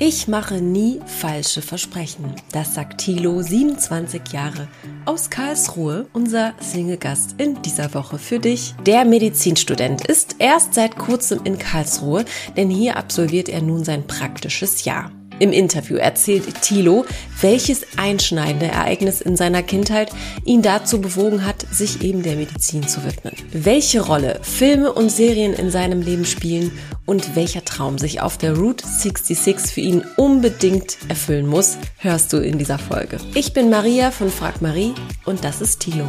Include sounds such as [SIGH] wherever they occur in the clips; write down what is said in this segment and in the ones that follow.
Ich mache nie falsche Versprechen. Das sagt Thilo, 27 Jahre, aus Karlsruhe, unser Single-Gast in dieser Woche für dich. Der Medizinstudent ist erst seit kurzem in Karlsruhe, denn hier absolviert er nun sein praktisches Jahr. Im Interview erzählt Thilo, welches einschneidende Ereignis in seiner Kindheit ihn dazu bewogen hat, sich eben der Medizin zu widmen. Welche Rolle Filme und Serien in seinem Leben spielen und welcher Traum sich auf der Route 66 für ihn unbedingt erfüllen muss, hörst du in dieser Folge. Ich bin Maria von Frag Marie und das ist Thilo.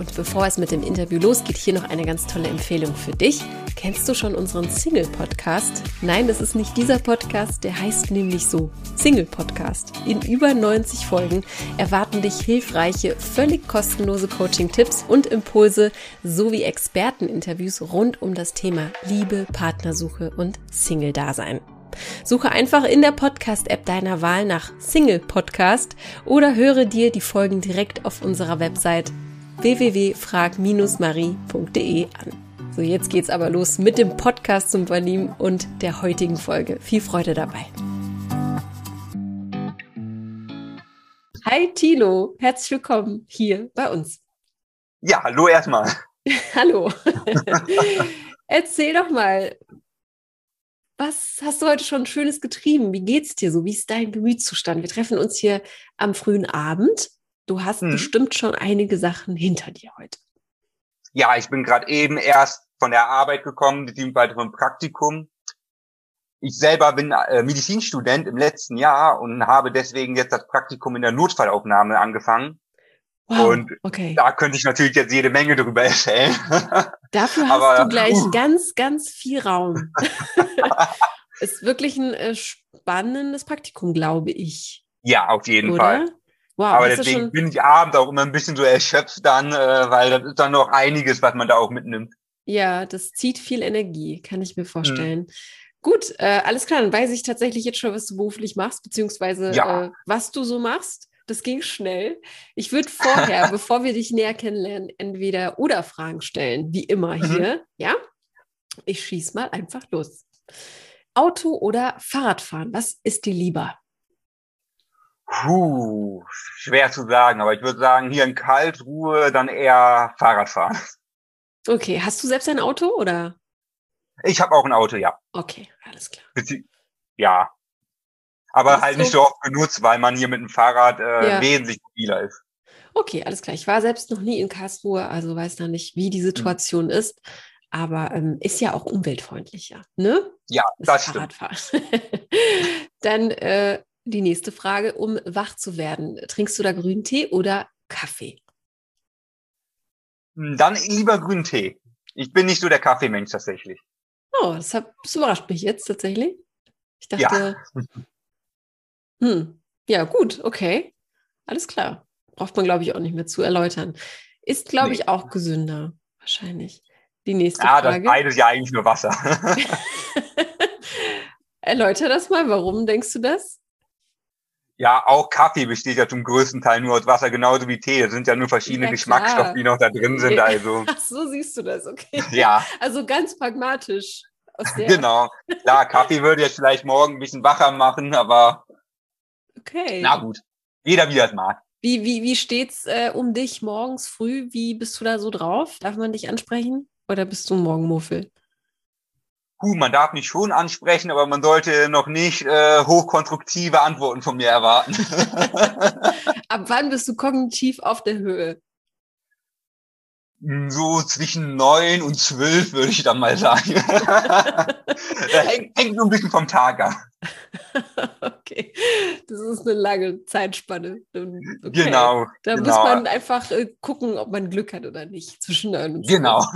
Und bevor es mit dem Interview losgeht, hier noch eine ganz tolle Empfehlung für dich. Kennst du schon unseren Single-Podcast? Nein, das ist nicht dieser Podcast, der heißt nämlich so Single-Podcast. In über 90 Folgen erwarten dich hilfreiche, völlig kostenlose Coaching-Tipps und Impulse sowie Experteninterviews rund um das Thema Liebe, Partnersuche und Single-Dasein. Suche einfach in der Podcast-App deiner Wahl nach Single Podcast oder höre dir die Folgen direkt auf unserer Website www.frag-marie.de an. So, jetzt geht's aber los mit dem Podcast zum Verlieben und der heutigen Folge. Viel Freude dabei. Hi Tilo, herzlich willkommen hier bei uns. Ja, hallo erstmal. [LAUGHS] hallo. [LAUGHS] Erzähl doch mal, was hast du heute schon Schönes getrieben? Wie geht's dir so? Wie ist dein Gemütszustand? Wir treffen uns hier am frühen Abend Du hast hm. bestimmt schon einige Sachen hinter dir heute. Ja, ich bin gerade eben erst von der Arbeit gekommen, beziehungsweise vom Praktikum. Ich selber bin äh, Medizinstudent im letzten Jahr und habe deswegen jetzt das Praktikum in der Notfallaufnahme angefann. Wow, und okay. da könnte ich natürlich jetzt jede Menge darüber erzählen. [LAUGHS] Dafür hast Aber, du gleich uh. ganz, ganz viel Raum. [LAUGHS] Ist wirklich ein äh, spannendes Praktikum, glaube ich. Ja, auf jeden Oder? Fall. Wow, Aber deswegen schon... bin ich abends auch immer ein bisschen so erschöpft dann, äh, weil das ist dann noch einiges, was man da auch mitnimmt. Ja, das zieht viel Energie, kann ich mir vorstellen. Hm. Gut, äh, alles klar, dann weiß ich tatsächlich jetzt schon, was du beruflich machst, beziehungsweise ja. äh, was du so machst. Das ging schnell. Ich würde vorher, [LAUGHS] bevor wir dich näher kennenlernen, entweder oder Fragen stellen, wie immer mhm. hier. Mhm. Ja? Ich schieß mal einfach los. Auto oder Fahrradfahren, was ist dir lieber? Puh, schwer zu sagen, aber ich würde sagen, hier in Karlsruhe dann eher Fahrradfahren. Okay, hast du selbst ein Auto oder? Ich habe auch ein Auto, ja. Okay, alles klar. Ja. Aber Was halt nicht so oft genutzt, weil man hier mit dem Fahrrad äh, ja. wesentlich mobiler ist. Okay, alles klar. Ich war selbst noch nie in Karlsruhe, also weiß da nicht, wie die Situation mhm. ist. Aber ähm, ist ja auch umweltfreundlicher, ne? Ja, das, das stimmt. [LAUGHS] Dann äh, die nächste Frage, um wach zu werden. Trinkst du da Grüntee oder Kaffee? Hm, dann lieber Grüntee. Ich bin nicht so der Kaffeemensch tatsächlich. Oh, das, hat, das überrascht mich jetzt tatsächlich. Ich dachte, ja. [LAUGHS] hm, ja, gut, okay. Alles klar. Braucht man, glaube ich, auch nicht mehr zu erläutern. Ist, glaube nee. ich, auch gesünder, wahrscheinlich. Die nächste ja, Frage. Ja, das beides ja eigentlich nur Wasser. [LAUGHS] [LAUGHS] Erläuter das mal, warum denkst du das? Ja, auch Kaffee besteht ja zum größten Teil nur aus Wasser, genauso wie Tee. Es sind ja nur verschiedene ja, Geschmacksstoffe, die noch da drin sind. Also. [LAUGHS] Ach, so siehst du das, okay. Ja. Also ganz pragmatisch. genau. Klar, Kaffee würde jetzt vielleicht morgen ein bisschen wacher machen, aber okay. na gut. Jeder, wie er es mag. Wie, wie, wie steht's äh, um dich morgens früh? Wie bist du da so drauf? Darf man dich ansprechen? Oder bist du ein Morgenmuffel? Puh, man darf mich schon ansprechen, aber man sollte noch nicht äh, hochkonstruktive Antworten von mir erwarten. [LAUGHS] Ab wann bist du kognitiv auf der Höhe? So zwischen neun und zwölf würde ich dann mal sagen. [LAUGHS] hängt, hängt nur ein bisschen vom Tag ab. [LAUGHS] okay, das ist eine lange Zeitspanne. Okay. Genau. Da genau. muss man einfach äh, gucken, ob man Glück hat oder nicht zwischen neun und Genau. [LAUGHS]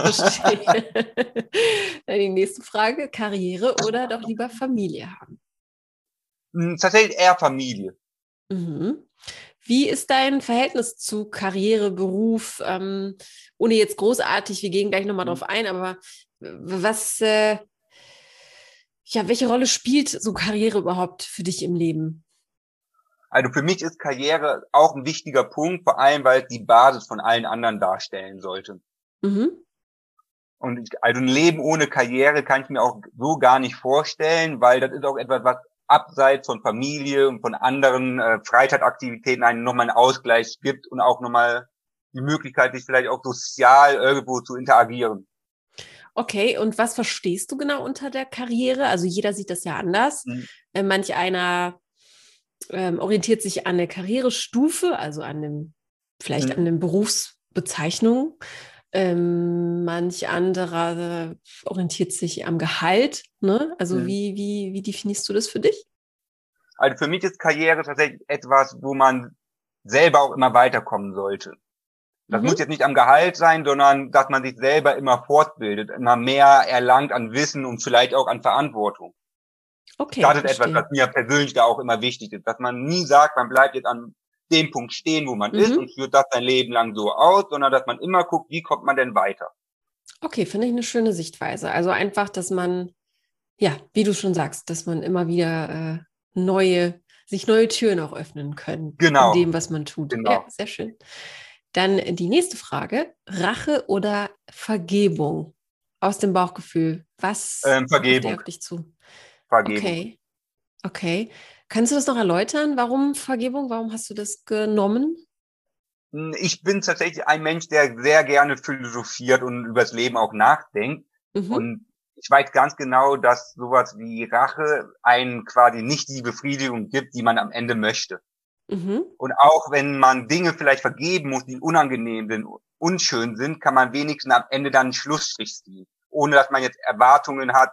Dann die nächste Frage: Karriere oder doch lieber Familie haben? Hm, tatsächlich eher Familie. Mhm. Wie ist dein Verhältnis zu Karriere, Beruf? Ähm, ohne jetzt großartig, wir gehen gleich nochmal mhm. drauf ein, aber was, äh, ja, welche Rolle spielt so Karriere überhaupt für dich im Leben? Also für mich ist Karriere auch ein wichtiger Punkt, vor allem weil es die Basis von allen anderen darstellen sollte. Mhm. Und ich, also ein Leben ohne Karriere kann ich mir auch so gar nicht vorstellen, weil das ist auch etwas, was abseits von Familie und von anderen äh, Freizeitaktivitäten einen nochmal einen Ausgleich gibt und auch nochmal die Möglichkeit, sich vielleicht auch sozial irgendwo zu interagieren. Okay, und was verstehst du genau unter der Karriere? Also jeder sieht das ja anders. Mhm. Äh, manch einer ähm, orientiert sich an der Karrierestufe, also an dem, vielleicht mhm. an den Berufsbezeichnungen. Ähm, manch anderer orientiert sich am Gehalt. Ne? Also mhm. wie, wie, wie definierst du das für dich? Also für mich ist Karriere tatsächlich etwas, wo man selber auch immer weiterkommen sollte. Das mhm. muss jetzt nicht am Gehalt sein, sondern dass man sich selber immer fortbildet, immer mehr erlangt an Wissen und vielleicht auch an Verantwortung. Okay. Das ist verstehe. etwas, was mir persönlich da auch immer wichtig ist, dass man nie sagt, man bleibt jetzt an dem Punkt stehen, wo man mhm. ist und führt das sein Leben lang so aus, sondern dass man immer guckt, wie kommt man denn weiter. Okay, finde ich eine schöne Sichtweise. Also einfach, dass man, ja, wie du schon sagst, dass man immer wieder äh, neue, sich neue Türen auch öffnen können. Genau. In dem, was man tut. Genau. Ja, sehr schön. Dann die nächste Frage: Rache oder Vergebung? Aus dem Bauchgefühl. Was ähm, Vergebung. auf dich zu? Vergebung. Okay. Okay. Kannst du das noch erläutern? Warum Vergebung? Warum hast du das genommen? Hm, ich bin tatsächlich ein Mensch, der sehr gerne philosophiert und übers Leben auch nachdenkt. Mhm. Und ich weiß ganz genau, dass sowas wie Rache einen quasi nicht die Befriedigung gibt, die man am Ende möchte. Mhm. Und auch wenn man Dinge vielleicht vergeben muss, die unangenehm sind, unschön sind, kann man wenigstens am Ende dann einen Schlussstrich ziehen. Ohne dass man jetzt Erwartungen hat,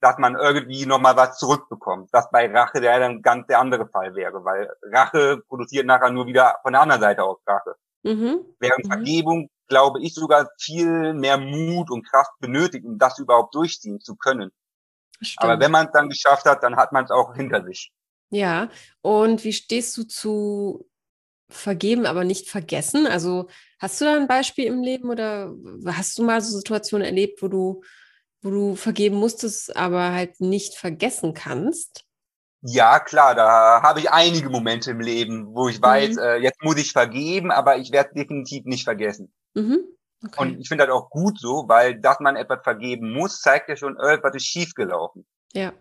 dass man irgendwie nochmal was zurückbekommt. Das bei Rache der dann ganz der andere Fall wäre, weil Rache produziert nachher nur wieder von der anderen Seite aus Rache. Mhm. Während mhm. Vergebung, glaube ich, sogar viel mehr Mut und Kraft benötigt, um das überhaupt durchziehen zu können. Stimmt. Aber wenn man es dann geschafft hat, dann hat man es auch hinter sich. Ja, und wie stehst du zu vergeben, aber nicht vergessen? Also hast du da ein Beispiel im Leben oder hast du mal so Situationen erlebt, wo du, wo du vergeben musstest, aber halt nicht vergessen kannst? Ja, klar, da habe ich einige Momente im Leben, wo ich weiß, mhm. äh, jetzt muss ich vergeben, aber ich werde definitiv nicht vergessen. Mhm. Okay. Und ich finde das auch gut so, weil dass man etwas vergeben muss, zeigt ja schon, etwas ist schiefgelaufen. Ja.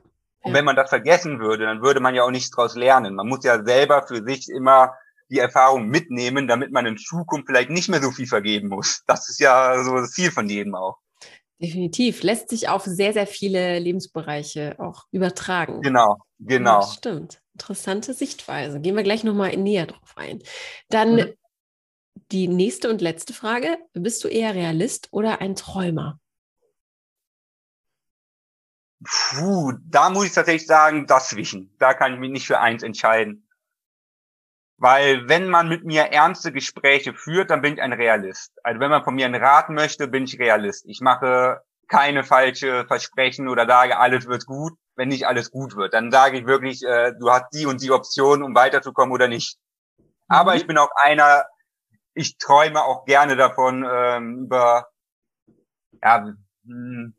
Und wenn man das vergessen würde, dann würde man ja auch nichts daraus lernen. Man muss ja selber für sich immer die Erfahrung mitnehmen, damit man in Zukunft vielleicht nicht mehr so viel vergeben muss. Das ist ja so das Ziel von jedem auch. Definitiv. Lässt sich auf sehr, sehr viele Lebensbereiche auch übertragen. Genau, genau. Das stimmt. Interessante Sichtweise. Gehen wir gleich nochmal näher drauf ein. Dann mhm. die nächste und letzte Frage. Bist du eher Realist oder ein Träumer? Puh, da muss ich tatsächlich sagen, dazwischen. Da kann ich mich nicht für eins entscheiden. Weil wenn man mit mir ernste Gespräche führt, dann bin ich ein Realist. Also wenn man von mir einen Rat möchte, bin ich Realist. Ich mache keine falsche Versprechen oder sage, alles wird gut, wenn nicht alles gut wird. Dann sage ich wirklich, äh, du hast die und die Option, um weiterzukommen oder nicht. Mhm. Aber ich bin auch einer, ich träume auch gerne davon, ähm, über ja, hm,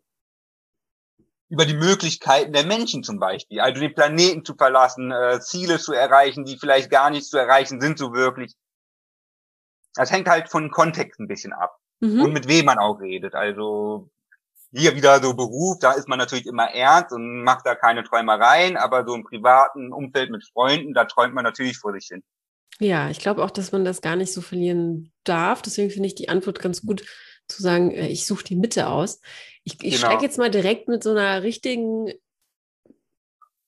über die Möglichkeiten der Menschen zum Beispiel, also den Planeten zu verlassen, äh, Ziele zu erreichen, die vielleicht gar nicht zu erreichen sind so wirklich. Das hängt halt von Kontext ein bisschen ab mhm. und mit wem man auch redet. Also hier wieder so Beruf, da ist man natürlich immer ernst und macht da keine Träumereien, aber so im privaten Umfeld mit Freunden, da träumt man natürlich vor sich hin. Ja, ich glaube auch, dass man das gar nicht so verlieren darf. Deswegen finde ich die Antwort ganz gut zu sagen, äh, ich suche die Mitte aus. Ich, ich genau. steige jetzt mal direkt mit so einer richtigen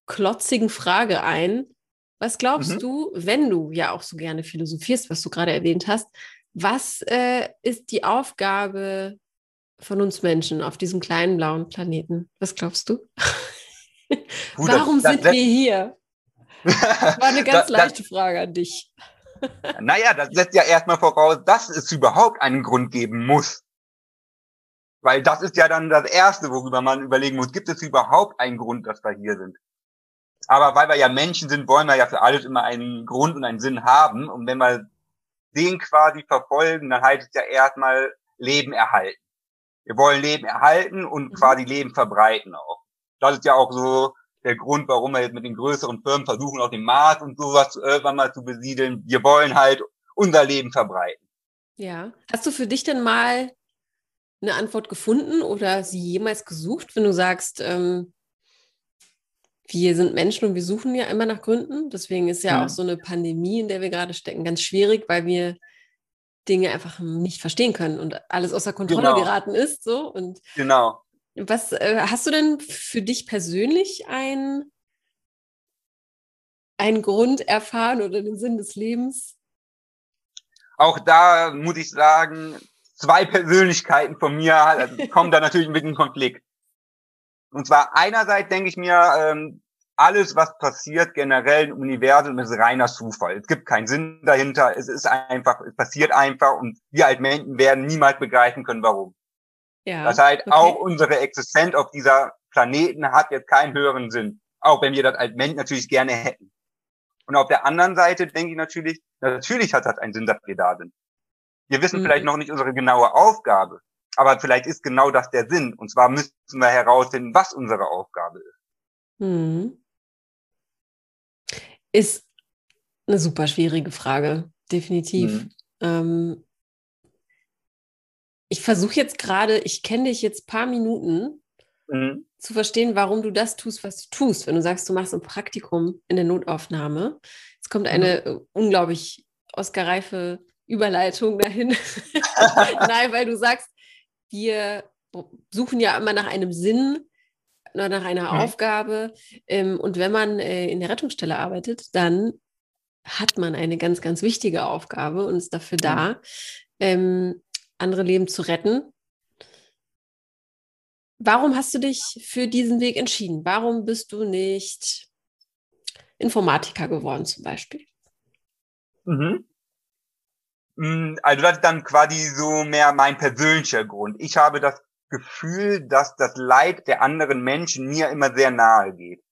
klotzigen Frage ein. Was glaubst mhm. du, wenn du ja auch so gerne philosophierst, was du gerade erwähnt hast, was äh, ist die Aufgabe von uns Menschen auf diesem kleinen blauen Planeten? Was glaubst du? [LAUGHS] Gut, Warum das, sind das, wir hier? Das war eine [LAUGHS] ganz leichte Frage an dich. naja, das setzt ja erstmal voraus, dass es überhaupt einen Grund geben muss. Weil das ist ja dann das Erste, worüber man überlegen muss, gibt es überhaupt einen Grund, dass wir hier sind? Aber weil wir ja Menschen sind, wollen wir ja für alles immer einen Grund und einen Sinn haben. Und wenn wir den quasi verfolgen, dann heißt es ja erstmal Leben erhalten. Wir wollen Leben erhalten und mhm. quasi Leben verbreiten auch. Das ist ja auch so der Grund, warum wir jetzt mit den größeren Firmen versuchen, auch den Mars und sowas irgendwann mal zu besiedeln. Wir wollen halt unser Leben verbreiten. Ja. Hast du für dich denn mal eine Antwort gefunden oder sie jemals gesucht, wenn du sagst, ähm, wir sind Menschen und wir suchen ja immer nach Gründen. Deswegen ist ja, ja. auch so eine Pandemie, in der wir gerade stecken, ganz schwierig, weil wir Dinge einfach nicht verstehen können und alles außer Kontrolle genau. geraten ist. So. Und genau. Was äh, hast du denn für dich persönlich ein, einen Grund erfahren oder den Sinn des Lebens? Auch da muss ich sagen, zwei Persönlichkeiten von mir also kommen da natürlich mit in Konflikt. Und zwar einerseits denke ich mir, ähm, alles, was passiert generell im Universum, ist reiner Zufall. Es gibt keinen Sinn dahinter. Es ist einfach, es passiert einfach und wir als Menschen werden niemals begreifen können, warum. Ja, das heißt, okay. auch unsere Existenz auf dieser Planeten hat jetzt keinen höheren Sinn. Auch wenn wir das als Mensch natürlich gerne hätten. Und auf der anderen Seite denke ich natürlich, natürlich hat das einen Sinn, dass wir da sind. Wir wissen mhm. vielleicht noch nicht unsere genaue Aufgabe. Aber vielleicht ist genau das der Sinn. Und zwar müssen wir herausfinden, was unsere Aufgabe ist. Hm. Ist eine super schwierige Frage, definitiv. Hm. Ähm, ich versuche jetzt gerade, ich kenne dich jetzt paar Minuten, mhm. zu verstehen, warum du das tust, was du tust. Wenn du sagst, du machst ein Praktikum in der Notaufnahme, es kommt eine mhm. unglaublich Oscar-reife Überleitung dahin. [LAUGHS] Nein, weil du sagst, wir suchen ja immer nach einem Sinn, nach einer mhm. Aufgabe. Ähm, und wenn man äh, in der Rettungsstelle arbeitet, dann hat man eine ganz, ganz wichtige Aufgabe und ist dafür da, ähm, andere Leben zu retten. Warum hast du dich für diesen Weg entschieden? Warum bist du nicht Informatiker geworden zum Beispiel? Mhm. Mm, also das ist dann quasi so mehr mein persönlicher Grund. Ich habe das Gefühl, dass das Leid der anderen Menschen mir immer sehr nahe geht.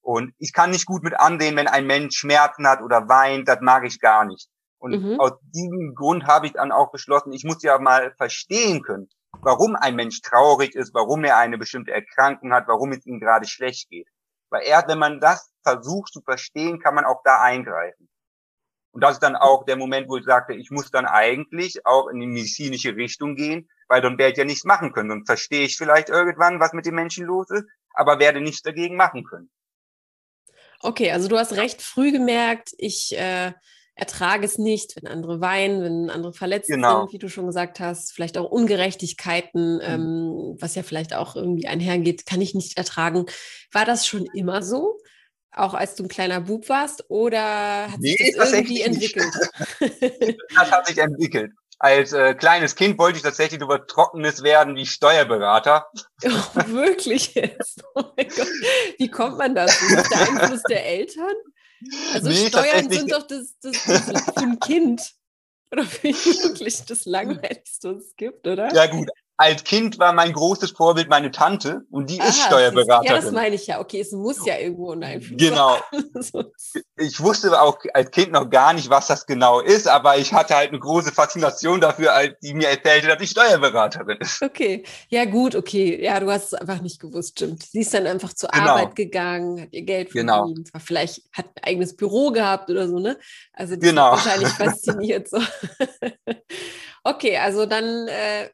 Und ich kann nicht gut mit ansehen, wenn ein Mensch Schmerzen hat oder weint, das mag ich gar nicht. Und mhm. aus diesem Grund habe ich dann auch beschlossen, ich muss ja mal verstehen können, warum ein Mensch traurig ist, warum er eine bestimmte Erkrankung hat, warum es ihm gerade schlecht geht. Weil erst wenn man das versucht zu verstehen, kann man auch da eingreifen. Und das ist dann auch der Moment, wo ich sagte, ich muss dann eigentlich auch in die medizinische Richtung gehen, weil dann werde ich ja nichts machen können. Dann verstehe ich vielleicht irgendwann, was mit den Menschen los ist, aber werde nichts dagegen machen können. Okay, also du hast recht früh gemerkt, ich äh, ertrage es nicht, wenn andere weinen, wenn andere verletzt genau. sind, wie du schon gesagt hast, vielleicht auch Ungerechtigkeiten, mhm. ähm, was ja vielleicht auch irgendwie einhergeht, kann ich nicht ertragen. War das schon immer so? Auch als du ein kleiner Bub warst oder hat nee, sich das irgendwie entwickelt? [LAUGHS] das hat sich entwickelt. Als äh, kleines Kind wollte ich tatsächlich über Trockenes werden wie Steuerberater. [LAUGHS] Oh, wirklich jetzt? Oh mein Gott. Wie kommt man das? Ist der Einfluss der Eltern? Also nee, Steuern sind doch das, das, das für ein Kind oder für [LAUGHS] wirklich das Langweiligste, was es gibt, oder? Ja gut, als Kind war mein großes Vorbild meine Tante und die ah, ist Steuerberaterin. Ja, das meine ich ja. Okay, es muss ja irgendwo einen Einfluss Genau. [LAUGHS] ich wusste auch als Kind noch gar nicht, was das genau ist, aber ich hatte halt eine große Faszination dafür, als die mir erzählte, dass ich Steuerberaterin ist. Okay, ja gut, okay. Ja, du hast es einfach nicht gewusst, stimmt. Sie ist dann einfach zur genau. Arbeit gegangen, hat ihr Geld verdient, genau. vielleicht hat ein eigenes Büro gehabt oder so, ne? Also das genau. wahrscheinlich [LAUGHS] fasziniert so. okay, also dann äh,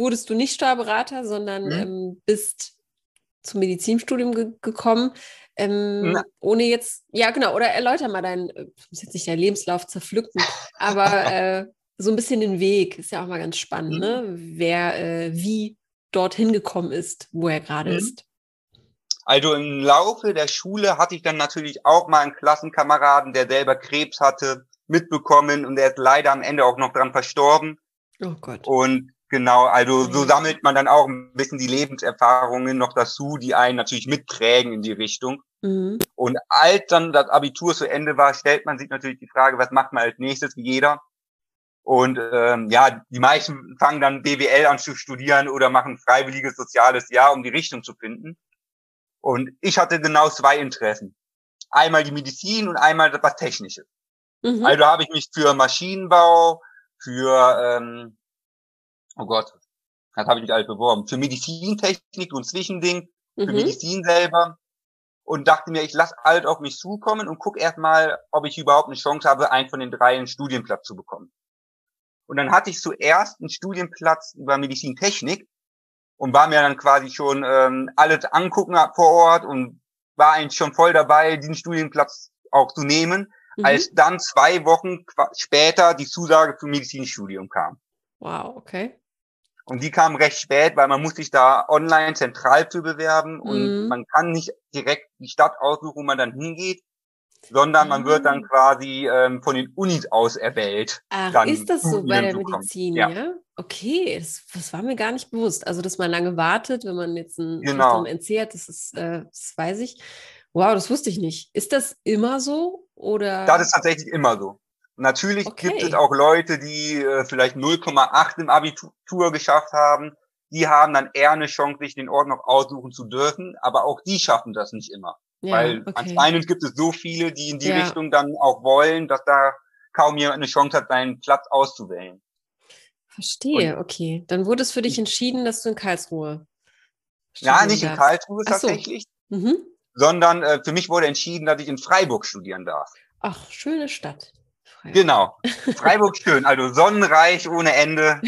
wurdest du nicht Steuerberater, sondern mhm. ähm, bist zum Medizinstudium ge gekommen. Ähm, ohne jetzt, ja genau, oder erläuter mal deinen, ich äh, muss jetzt nicht deinen Lebenslauf zerpflücken, aber [LAUGHS] äh, so ein bisschen den Weg, ist ja auch mal ganz spannend, mhm. ne? wer äh, wie dorthin gekommen ist, wo er gerade mhm. ist. Also im Laufe der Schule hatte ich dann natürlich auch mal einen Klassenkameraden, der selber Krebs hatte, mitbekommen und der ist leider am Ende auch noch dran verstorben. Oh Gott. Und Genau, also so sammelt man dann auch ein bisschen die Lebenserfahrungen noch dazu, die einen natürlich mitprägen in die Richtung. Mhm. Und als dann das Abitur zu Ende war, stellt man sich natürlich die Frage, was macht man als nächstes, wie jeder. Und ähm, ja, die meisten fangen dann BWL an zu studieren oder machen freiwilliges soziales Jahr, um die Richtung zu finden. Und ich hatte genau zwei Interessen. Einmal die Medizin und einmal was Technisches. Mhm. Also habe ich mich für Maschinenbau, für ähm, oh Gott, das habe ich nicht alles beworben, für Medizintechnik und Zwischending, für mhm. Medizin selber und dachte mir, ich lasse alles auf mich zukommen und guck erstmal, ob ich überhaupt eine Chance habe, einen von den drei einen Studienplatz zu bekommen. Und dann hatte ich zuerst einen Studienplatz über Medizintechnik und war mir dann quasi schon ähm, alles angucken vor Ort und war eigentlich schon voll dabei, diesen Studienplatz auch zu nehmen, mhm. als dann zwei Wochen später die Zusage zum Medizinstudium kam. Wow, okay. Und die kam recht spät, weil man muss sich da online zentral zu bewerben und mhm. man kann nicht direkt die Stadt aussuchen, wo man dann hingeht, sondern man wird dann ah. quasi ähm, von den Unis aus erwählt. Ach, ist das so bei der Medizin, ja? ja? Okay, das, das, war mir gar nicht bewusst. Also, dass man lange wartet, wenn man jetzt ein genau. NC hat, das ist, äh, das weiß ich. Wow, das wusste ich nicht. Ist das immer so oder? Das ist tatsächlich immer so. Natürlich okay. gibt es auch Leute, die äh, vielleicht 0,8 im Abitur geschafft haben. Die haben dann eher eine Chance, sich den Ort noch aussuchen zu dürfen. Aber auch die schaffen das nicht immer. Ja, Weil okay. anscheinend gibt es so viele, die in die ja. Richtung dann auch wollen, dass da kaum jemand eine Chance hat, seinen Platz auszuwählen. Verstehe, Und okay. Dann wurde es für dich entschieden, dass du in Karlsruhe. Ja, nicht darfst. in Karlsruhe so. tatsächlich, mhm. sondern äh, für mich wurde entschieden, dass ich in Freiburg studieren darf. Ach, schöne Stadt. Freiburg. Genau. [LAUGHS] Freiburg schön, also sonnenreich ohne Ende.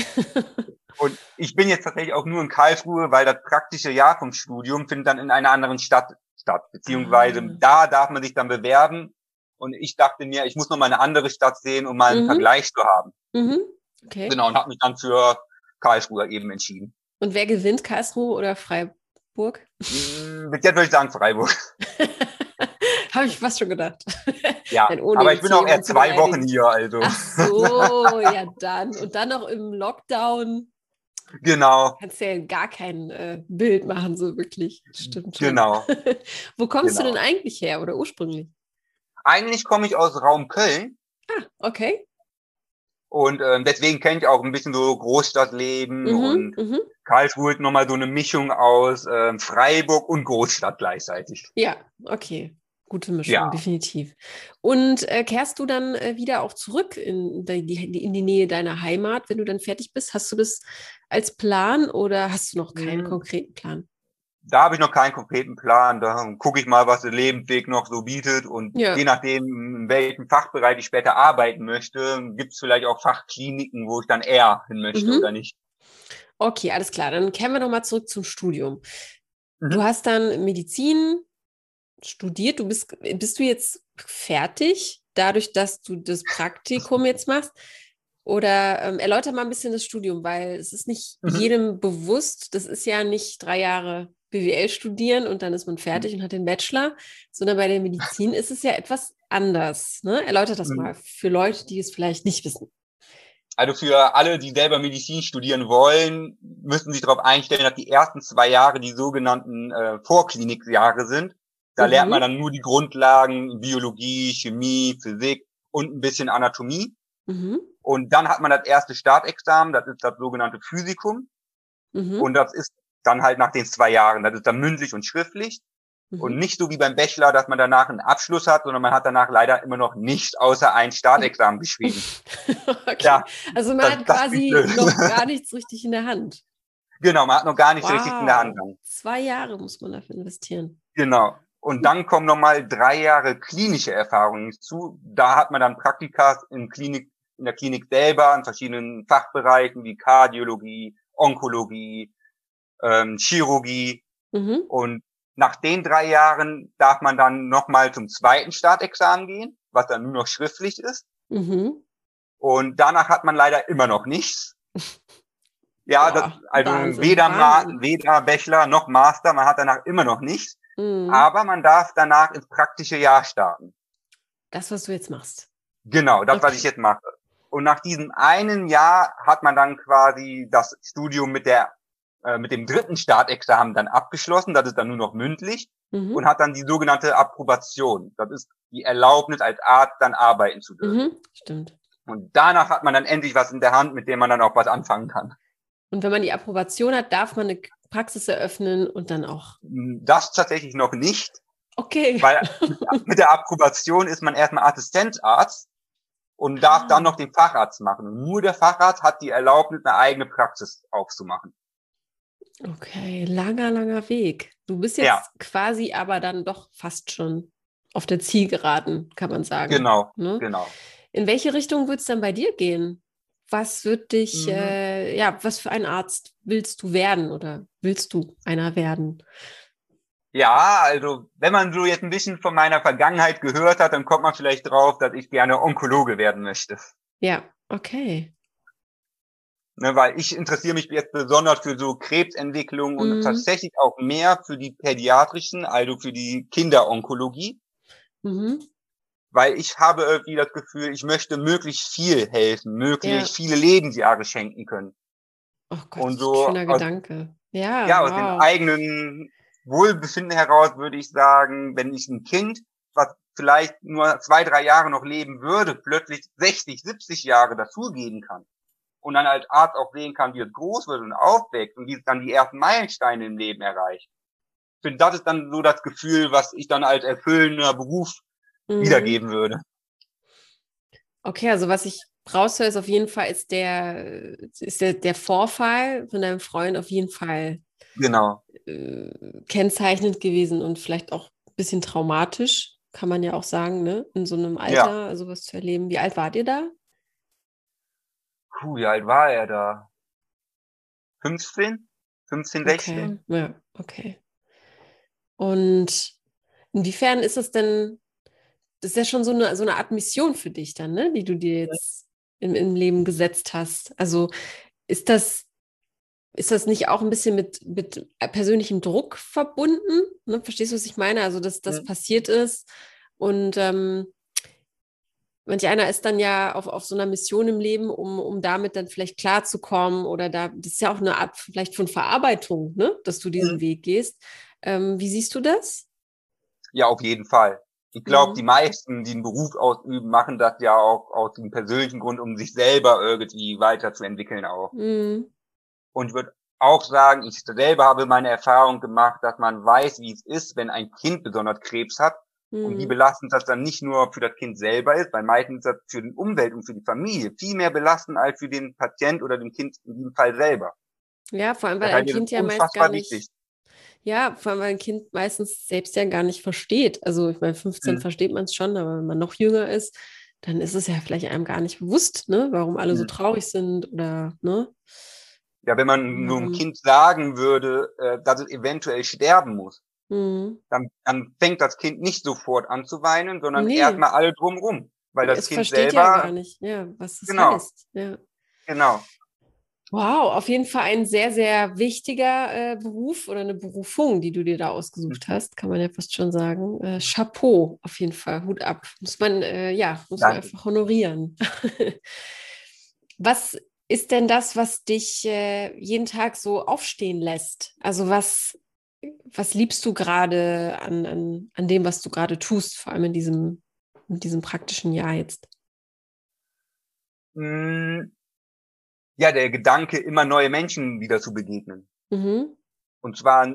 [LAUGHS] Und ich bin jetzt tatsächlich auch nur in Karlsruhe, weil das praktische Jahr vom Studium findet dann in einer anderen Stadt statt. Beziehungsweise ah. da darf man sich dann bewerben. Und ich dachte mir, ich muss noch mal eine andere Stadt sehen, um mal einen mhm. Vergleich zu haben. Mhm. Okay. Genau, und habe mich dann für Karlsruhe eben entschieden. Und wer gewinnt, Karlsruhe oder Freiburg? Bis jetzt würde ich sagen Freiburg. [LAUGHS] Habe ich fast schon gedacht. Ja, aber ich bin auch erst zwei Wochen hier, also. Ach so, ja dann. Und dann noch im Lockdown. Genau. Kannst ja gar kein äh, Bild machen, so wirklich. Stimmt schon. Genau. [LAUGHS] Wo kommst genau. du denn eigentlich her oder ursprünglich? Eigentlich komme ich aus Raum Köln. Ah, okay. Und ähm, deswegen kenne ich auch ein bisschen so Großstadtleben mhm, und mhm. Karlsruhe nochmal so eine Mischung aus ähm, Freiburg und Großstadt gleichzeitig. Ja, okay. Gute Mischung, ja. definitiv. Und äh, kehrst du dann äh, wieder auch zurück in die, in die Nähe deiner Heimat, wenn du dann fertig bist? Hast du das als Plan oder hast du noch keinen mhm. konkreten Plan? Da habe ich noch keinen konkreten Plan. Da gucke ich mal, was der Lebensweg noch so bietet. Und ja. je nachdem, in welchem Fachbereich ich später arbeiten möchte, gibt es vielleicht auch Fachkliniken, wo ich dann eher hin möchte mhm. oder nicht. Okay, alles klar. Dann kehren wir nochmal zurück zum Studium. Mhm. Du hast dann Medizin studiert. Du bist, bist du jetzt fertig, dadurch, dass du das Praktikum [LAUGHS] jetzt machst? Oder ähm, erläuter mal ein bisschen das Studium, weil es ist nicht mhm. jedem bewusst, das ist ja nicht drei Jahre BWL studieren und dann ist man fertig mhm. und hat den Bachelor, sondern bei der Medizin ist es ja etwas anders. Ne? Erläutert das mhm. mal für Leute, die es vielleicht nicht wissen. Also für alle, die selber Medizin studieren wollen, müssen sich darauf einstellen, dass die ersten zwei Jahre die sogenannten äh, Vorklinikjahre sind. Da mhm. lernt man dann nur die Grundlagen Biologie, Chemie, Physik und ein bisschen Anatomie. Mhm. Und dann hat man das erste Startexamen, das ist das sogenannte Physikum. Mhm. Und das ist dann halt nach den zwei Jahren, das ist dann mündlich und schriftlich. Mhm. Und nicht so wie beim Bachelor, dass man danach einen Abschluss hat, sondern man hat danach leider immer noch nichts außer ein Startexamen [LAUGHS] geschrieben. okay. Ja, also man das, hat quasi noch gar [LAUGHS] nichts richtig in der Hand. Genau, man hat noch gar nichts wow. richtig in der Hand. Zwei Jahre muss man dafür investieren. Genau. Und dann kommen nochmal drei Jahre klinische Erfahrungen hinzu. Da hat man dann Praktika in Klinik, in der Klinik selber, in verschiedenen Fachbereichen wie Kardiologie, Onkologie, ähm, Chirurgie. Mhm. Und nach den drei Jahren darf man dann nochmal zum zweiten Startexamen gehen, was dann nur noch schriftlich ist. Mhm. Und danach hat man leider immer noch nichts. [LAUGHS] Ja, Boah, das, also Wahnsinn, weder, Wahnsinn. weder Bachelor noch Master, man hat danach immer noch nichts. Mhm. Aber man darf danach ins praktische Jahr starten. Das, was du jetzt machst. Genau, das, okay. was ich jetzt mache. Und nach diesem einen Jahr hat man dann quasi das Studium mit der äh, mit dem dritten Startexamen dann abgeschlossen. Das ist dann nur noch mündlich mhm. und hat dann die sogenannte Approbation. Das ist die Erlaubnis als Arzt dann arbeiten zu dürfen. Mhm, stimmt. Und danach hat man dann endlich was in der Hand, mit dem man dann auch was anfangen kann. Und wenn man die Approbation hat, darf man eine Praxis eröffnen und dann auch? Das tatsächlich noch nicht. Okay. Weil [LAUGHS] mit der Approbation ist man erstmal Assistenzarzt und darf ah. dann noch den Facharzt machen. Und nur der Facharzt hat die Erlaubnis, eine eigene Praxis aufzumachen. Okay, langer, langer Weg. Du bist jetzt ja. quasi aber dann doch fast schon auf der Zielgeraden, kann man sagen. Genau, ne? genau. In welche Richtung wird es dann bei dir gehen? Was wird dich, mhm. äh, ja, was für ein Arzt willst du werden oder willst du einer werden? Ja, also wenn man so jetzt ein bisschen von meiner Vergangenheit gehört hat, dann kommt man vielleicht drauf, dass ich gerne Onkologe werden möchte. Ja, okay. Ne, weil ich interessiere mich jetzt besonders für so Krebsentwicklung und Mhm. tatsächlich auch mehr für die pädiatrischen, also für die Kinderonkologie, Mhm. Weil ich habe irgendwie das Gefühl, ich möchte möglichst viel helfen, möglichst Ja. viele Lebensjahre schenken können. Oh Gott, Und so schöner aus- Gedanke. Ja, Ja, aus dem wow. eigenen Wohlbefinden heraus würde ich sagen, wenn ich ein Kind, was vielleicht nur zwei, drei Jahre noch leben würde, plötzlich 60, 70 Jahre dazugeben kann und dann als Arzt auch sehen kann, wie es groß wird und aufwächst und wie es dann die ersten Meilensteine im Leben erreicht. Ich finde, das ist dann so das Gefühl, was ich dann als erfüllender Beruf Mhm. wiedergeben würde. Okay, also was ich raushöre, ist auf jeden Fall, ist der, ist der, der Vorfall von deinem Freund auf jeden Fall Genau. äh, kennzeichnend gewesen und vielleicht auch ein bisschen traumatisch, kann man ja auch sagen, ne? In so einem Alter sowas zu erleben. Wie alt wart ihr da? Puh, wie alt war er da? 15? 15, 16? Okay, ja, okay. Und inwiefern ist das denn, das ist ja schon so eine, so eine Art Mission für dich dann, ne? Die du dir jetzt im, im Leben gesetzt hast. Also ist das, ist das nicht auch ein bisschen mit, mit persönlichem Druck verbunden? Ne? Verstehst du, was ich meine? Also, dass das Mhm. passiert ist und ähm, manch einer ist dann ja auf, auf so einer Mission im Leben, um, um damit dann vielleicht klarzukommen oder da, das ist ja auch eine Art vielleicht von Verarbeitung, ne? dass du diesen Mhm. Weg gehst. Ähm, wie siehst du das? Ja, auf jeden Fall. Ich glaube, Mhm. die meisten, die einen Beruf ausüben, machen das ja auch aus dem persönlichen Grund, um sich selber irgendwie weiterzuentwickeln auch. Mhm. Und ich würde auch sagen, ich selber habe meine Erfahrung gemacht, dass man weiß, wie es ist, wenn ein Kind besonders Krebs hat und wie Mhm. belastend das dann nicht nur für das Kind selber ist, weil meistens ist das für die Umwelt und für die Familie viel mehr belastend als für den Patient oder den Kind in diesem Fall selber. Ja, vor allem, weil Das ein es Kind ja meist gar nicht, wichtig. Ja, vor allem, weil ein Kind meistens selbst ja gar nicht versteht. Also, ich meine, 15 Mhm. versteht man es schon, aber wenn man noch jünger ist, dann ist es ja vielleicht einem gar nicht bewusst, ne, warum alle so Mhm. traurig sind oder, ne? Ja, wenn man so einem Mhm. Kind sagen würde, äh, dass es eventuell sterben muss, Mhm. dann, dann fängt das Kind nicht sofort an zu weinen, sondern Nee. erstmal alle drumrum. Weil das es Kind versteht selber, ja gar nicht, ja, was das Genau. heißt. Ja. genau, Wow, auf jeden Fall ein sehr, sehr wichtiger äh, Beruf oder eine Berufung, die du dir da ausgesucht Mhm. hast, kann man ja fast schon sagen. Äh, Chapeau, auf jeden Fall, Hut ab. Muss man, äh, ja, muss man Danke. einfach honorieren. [LAUGHS] was ist denn das, was dich äh, jeden Tag so aufstehen lässt? Also was, was liebst du gerade an, an, an dem, was du gerade tust, vor allem in diesem, in diesem praktischen Jahr jetzt? mh, ja, der Gedanke, immer neue Menschen wieder zu begegnen. Mhm. Und zwar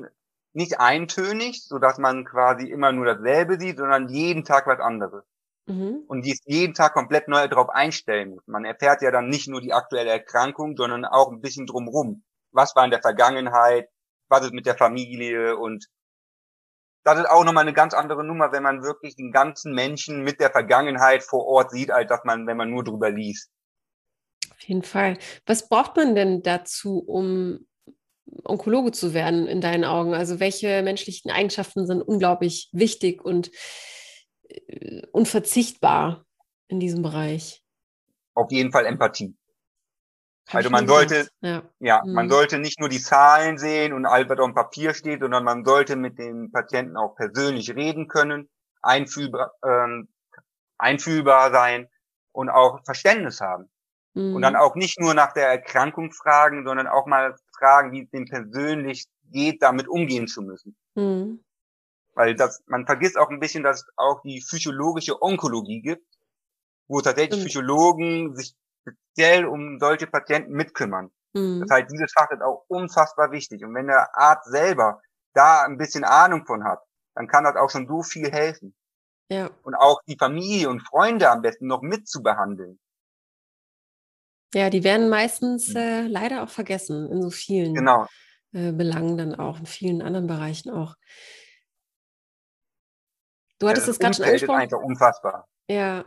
nicht eintönig, so dass man quasi immer nur dasselbe sieht, sondern jeden Tag was anderes. Mhm. Und die ist jeden Tag komplett neu darauf einstellen muss. Man erfährt ja dann nicht nur die aktuelle Erkrankung, sondern auch ein bisschen drumrum. Was war in der Vergangenheit? Was ist mit der Familie? Und das ist auch nochmal eine ganz andere Nummer, wenn man wirklich den ganzen Menschen mit der Vergangenheit vor Ort sieht, als dass man, wenn man nur drüber liest. Auf jeden Fall. Was braucht man denn dazu, um Onkologe zu werden in deinen Augen? Also welche menschlichen Eigenschaften sind unglaublich wichtig und äh, unverzichtbar in diesem Bereich? Auf jeden Fall Empathie. Hab Also man sollte- Ja. Ja, Mhm. man sollte nicht nur die Zahlen sehen und all was auf dem Papier steht, sondern man sollte mit den Patienten auch persönlich reden können, einfühlbar, ähm, einfühlbar sein und auch Verständnis haben. Und Mhm. dann auch nicht nur nach der Erkrankung fragen, sondern auch mal fragen, wie es dem persönlich geht, damit umgehen zu müssen. Mhm. Weil das, man vergisst auch ein bisschen, dass es auch die physiologische Onkologie gibt, wo tatsächlich Stimmt. Psychologen sich speziell um solche Patienten mitkümmern. Mhm. Das heißt, dieses Fach ist auch unfassbar wichtig. Und wenn der Arzt selber da ein bisschen Ahnung von hat, dann kann das auch schon so viel helfen. Ja. Und auch die Familie und Freunde am besten noch mitzubehandeln. Ja, die werden meistens Mhm. äh, leider auch vergessen in so vielen Genau. äh, Belangen dann auch, in vielen anderen Bereichen auch. Du hattest das es gerade schon Umfeld ist angesprochen. einfach unfassbar. Ja,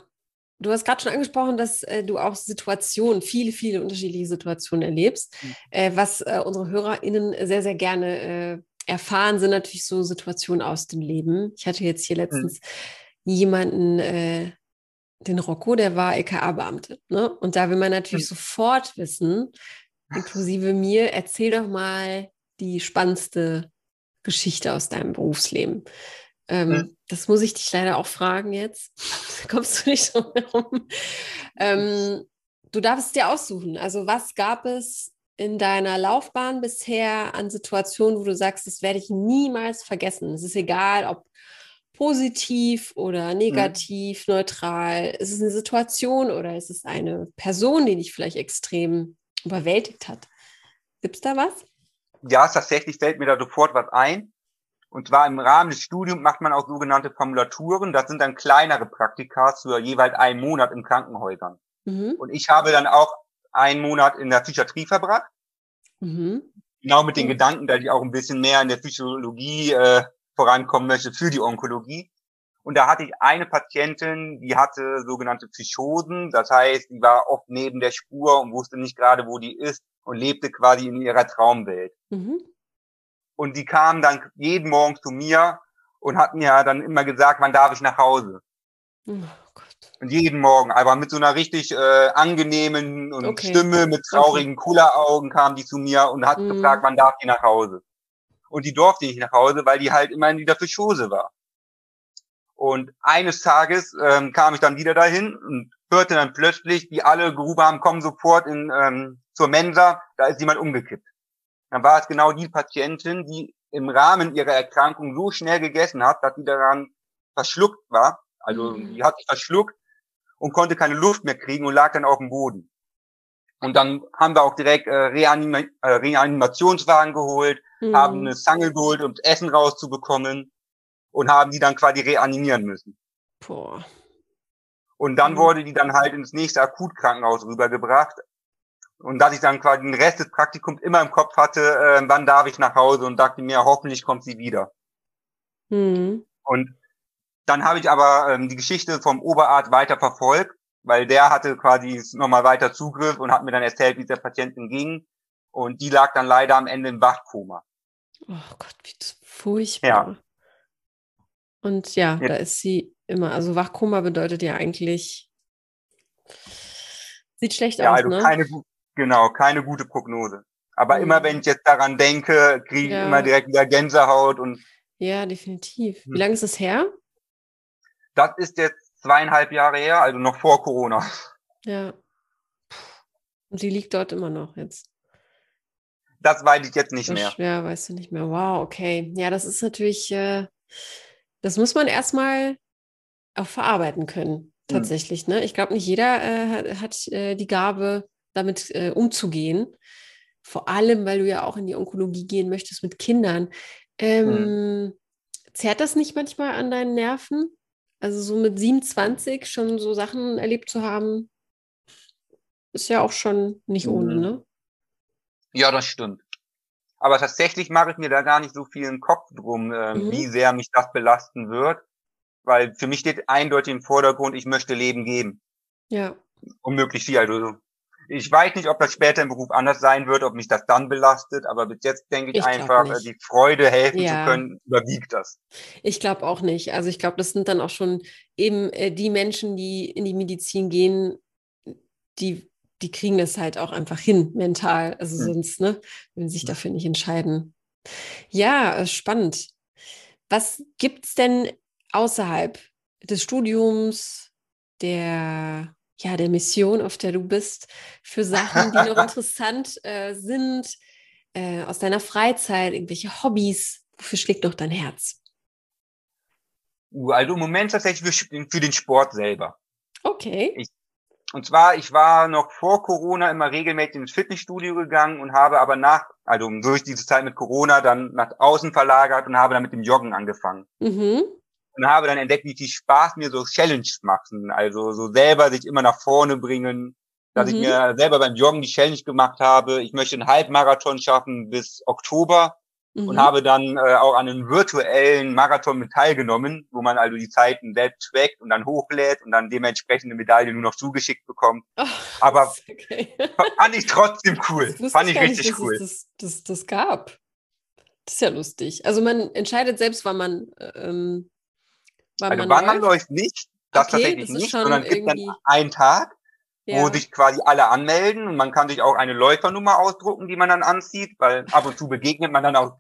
du hast gerade schon angesprochen, dass äh, du auch Situationen, viele, viele unterschiedliche Situationen erlebst, Mhm. äh, was äh, unsere HörerInnen sehr, sehr gerne äh, erfahren, sind natürlich so Situationen aus dem Leben. Ich hatte jetzt hier mhm. letztens mhm. jemanden, den Rocco, der war LKA-Beamte. Ne? Und da will man natürlich mhm. sofort wissen, inklusive mir, erzähl doch mal die spannendste Geschichte aus deinem Berufsleben. Ähm, mhm. Das muss ich dich leider auch fragen jetzt. [LAUGHS] kommst du nicht so herum. Ähm, du darfst es dir aussuchen. Also was gab es in deiner Laufbahn bisher an Situationen, wo du sagst, das werde ich niemals vergessen? Es ist egal, ob positiv oder negativ, mhm. neutral. Ist es eine Situation oder ist es eine Person, die dich vielleicht extrem überwältigt hat? Gibt es da was? Ja, tatsächlich fällt mir da sofort was ein. Und zwar im Rahmen des Studiums macht man auch sogenannte Formulaturen. Das sind dann kleinere Praktika für jeweils einen Monat in Krankenhäusern. Mhm. Und ich habe dann auch einen Monat in der Psychiatrie verbracht. Mhm. Genau mit den mhm. Gedanken, dass ich auch ein bisschen mehr in der Physiologie äh, vorankommen möchte für die Onkologie. Und da hatte ich eine Patientin, die hatte sogenannte Psychosen. Das heißt, die war oft neben der Spur und wusste nicht gerade, wo die ist und lebte quasi in ihrer Traumwelt. Mhm. Und die kam dann jeden Morgen zu mir und hat mir dann immer gesagt, wann darf ich nach Hause. Oh. Und jeden Morgen, aber mit so einer richtig äh, angenehmen und okay. Stimme, mit traurigen okay. Kulleraugen kam die zu mir und hat mhm. gefragt, wann darf ich nach Hause. Und die durfte nicht nach Hause, weil die halt immer in dieser Fischhose war. Und eines Tages ähm, kam ich dann wieder dahin und hörte dann plötzlich, die alle gerufen haben, kommen sofort in, ähm, zur Mensa, da ist jemand umgekippt. Dann war es genau die Patientin, die im Rahmen ihrer Erkrankung so schnell gegessen hat, dass sie daran verschluckt war. Also mhm. die hat sich verschluckt und konnte keine Luft mehr kriegen und lag dann auf dem Boden. Und dann haben wir auch direkt äh, Reanima äh, Reanimationswagen geholt, mhm. haben eine Zange geholt, um Essen rauszubekommen und haben die dann quasi reanimieren müssen. Boah. Und dann mhm. wurde die dann halt ins nächste Akutkrankenhaus rübergebracht. Und dass ich dann quasi den Rest des Praktikums immer im Kopf hatte, äh, wann darf ich nach Hause und dachte mir, hoffentlich kommt sie wieder. Mhm. Und dann habe ich aber ähm, die Geschichte vom Oberarzt weiter verfolgt, weil der hatte quasi nochmal weiter Zugriff und hat mir dann erzählt, wie es der Patientin ging. Und die lag dann leider am Ende im Wachkoma. Oh Gott, wie furchtbar. Ja. Und ja, ja, da ist sie immer, also Wachkoma bedeutet ja eigentlich, sieht schlecht ja, aus, also ne? Keine, genau, keine gute Prognose. Aber mhm. immer wenn ich jetzt daran denke, kriege ich ja. immer direkt wieder Gänsehaut und. Ja, definitiv. Wie hm. lange ist es her? Das ist jetzt zweieinhalb Jahre her, also noch vor Corona. Ja. Und sie liegt dort immer noch jetzt. Das weiß ich jetzt nicht mehr. Ja, weißt du nicht mehr. Wow, okay. Ja, das ist natürlich, äh, das muss man erstmal auch verarbeiten können, hm. tatsächlich. Hm. Ne? Ich glaube, nicht jeder äh, hat äh, die Gabe, damit äh, umzugehen. Vor allem, weil du ja auch in die Onkologie gehen möchtest mit Kindern. Ähm, hm. Zerrt das nicht manchmal an deinen Nerven? Also so mit 27 schon so Sachen erlebt zu haben, ist ja auch schon nicht ohne, hm. ne? Ja, das stimmt. Aber tatsächlich mache ich mir da gar nicht so viel im Kopf drum, äh, mhm. wie sehr mich das belasten wird. Weil für mich steht eindeutig im Vordergrund, ich möchte Leben geben. Ja. Und möglichst viel. Also ich weiß nicht, ob das später im Beruf anders sein wird, ob mich das dann belastet, aber bis jetzt denke ich, ich einfach, äh, die Freude helfen ja. zu können, überwiegt das. Ich glaube auch nicht. Also ich glaube, das sind dann auch schon eben äh, die Menschen, die in die Medizin gehen, die die kriegen das halt auch einfach hin, mental. Also mhm. sonst, ne, wenn sie sich dafür nicht entscheiden. Ja, äh, spannend. Was gibt es denn außerhalb des Studiums, der, ja, der Mission, auf der du bist, für Sachen, die noch [LAUGHS] interessant äh, sind, äh, aus deiner Freizeit, irgendwelche Hobbys? Wofür schlägt noch dein Herz? Uh, also im Moment tatsächlich für, für den Sport selber. Okay. Ich und zwar, ich war noch vor Corona immer regelmäßig ins Fitnessstudio gegangen und habe aber nach, also durch diese Zeit mit Corona dann nach außen verlagert und habe dann mit dem Joggen angefangen. Mhm. Und habe dann entdeckt, wie viel Spaß mir so Challenges machen. Also so selber sich immer nach vorne bringen. Dass mhm. ich mir selber beim Joggen die Challenge gemacht habe. Ich möchte einen Halbmarathon schaffen bis Oktober mhm. und habe dann äh, auch an einem virtuellen Marathon mit teilgenommen, wo man also die Zeiten selbst trackt und dann hochlädt und dann dementsprechende Medaille nur noch zugeschickt bekommt. Oh, Aber [LAUGHS] okay. fand ich trotzdem cool. Fand ich richtig nicht, cool. Das, das, das gab. Das ist ja lustig. Also man entscheidet selbst, wann man. Ähm, wann also man wann man läuft nicht, das okay, tatsächlich das nicht, sondern es gibt dann einen Tag, ja. wo sich quasi alle anmelden und man kann sich auch eine Läufernummer ausdrucken, die man dann anzieht, weil ab und zu begegnet man dann auch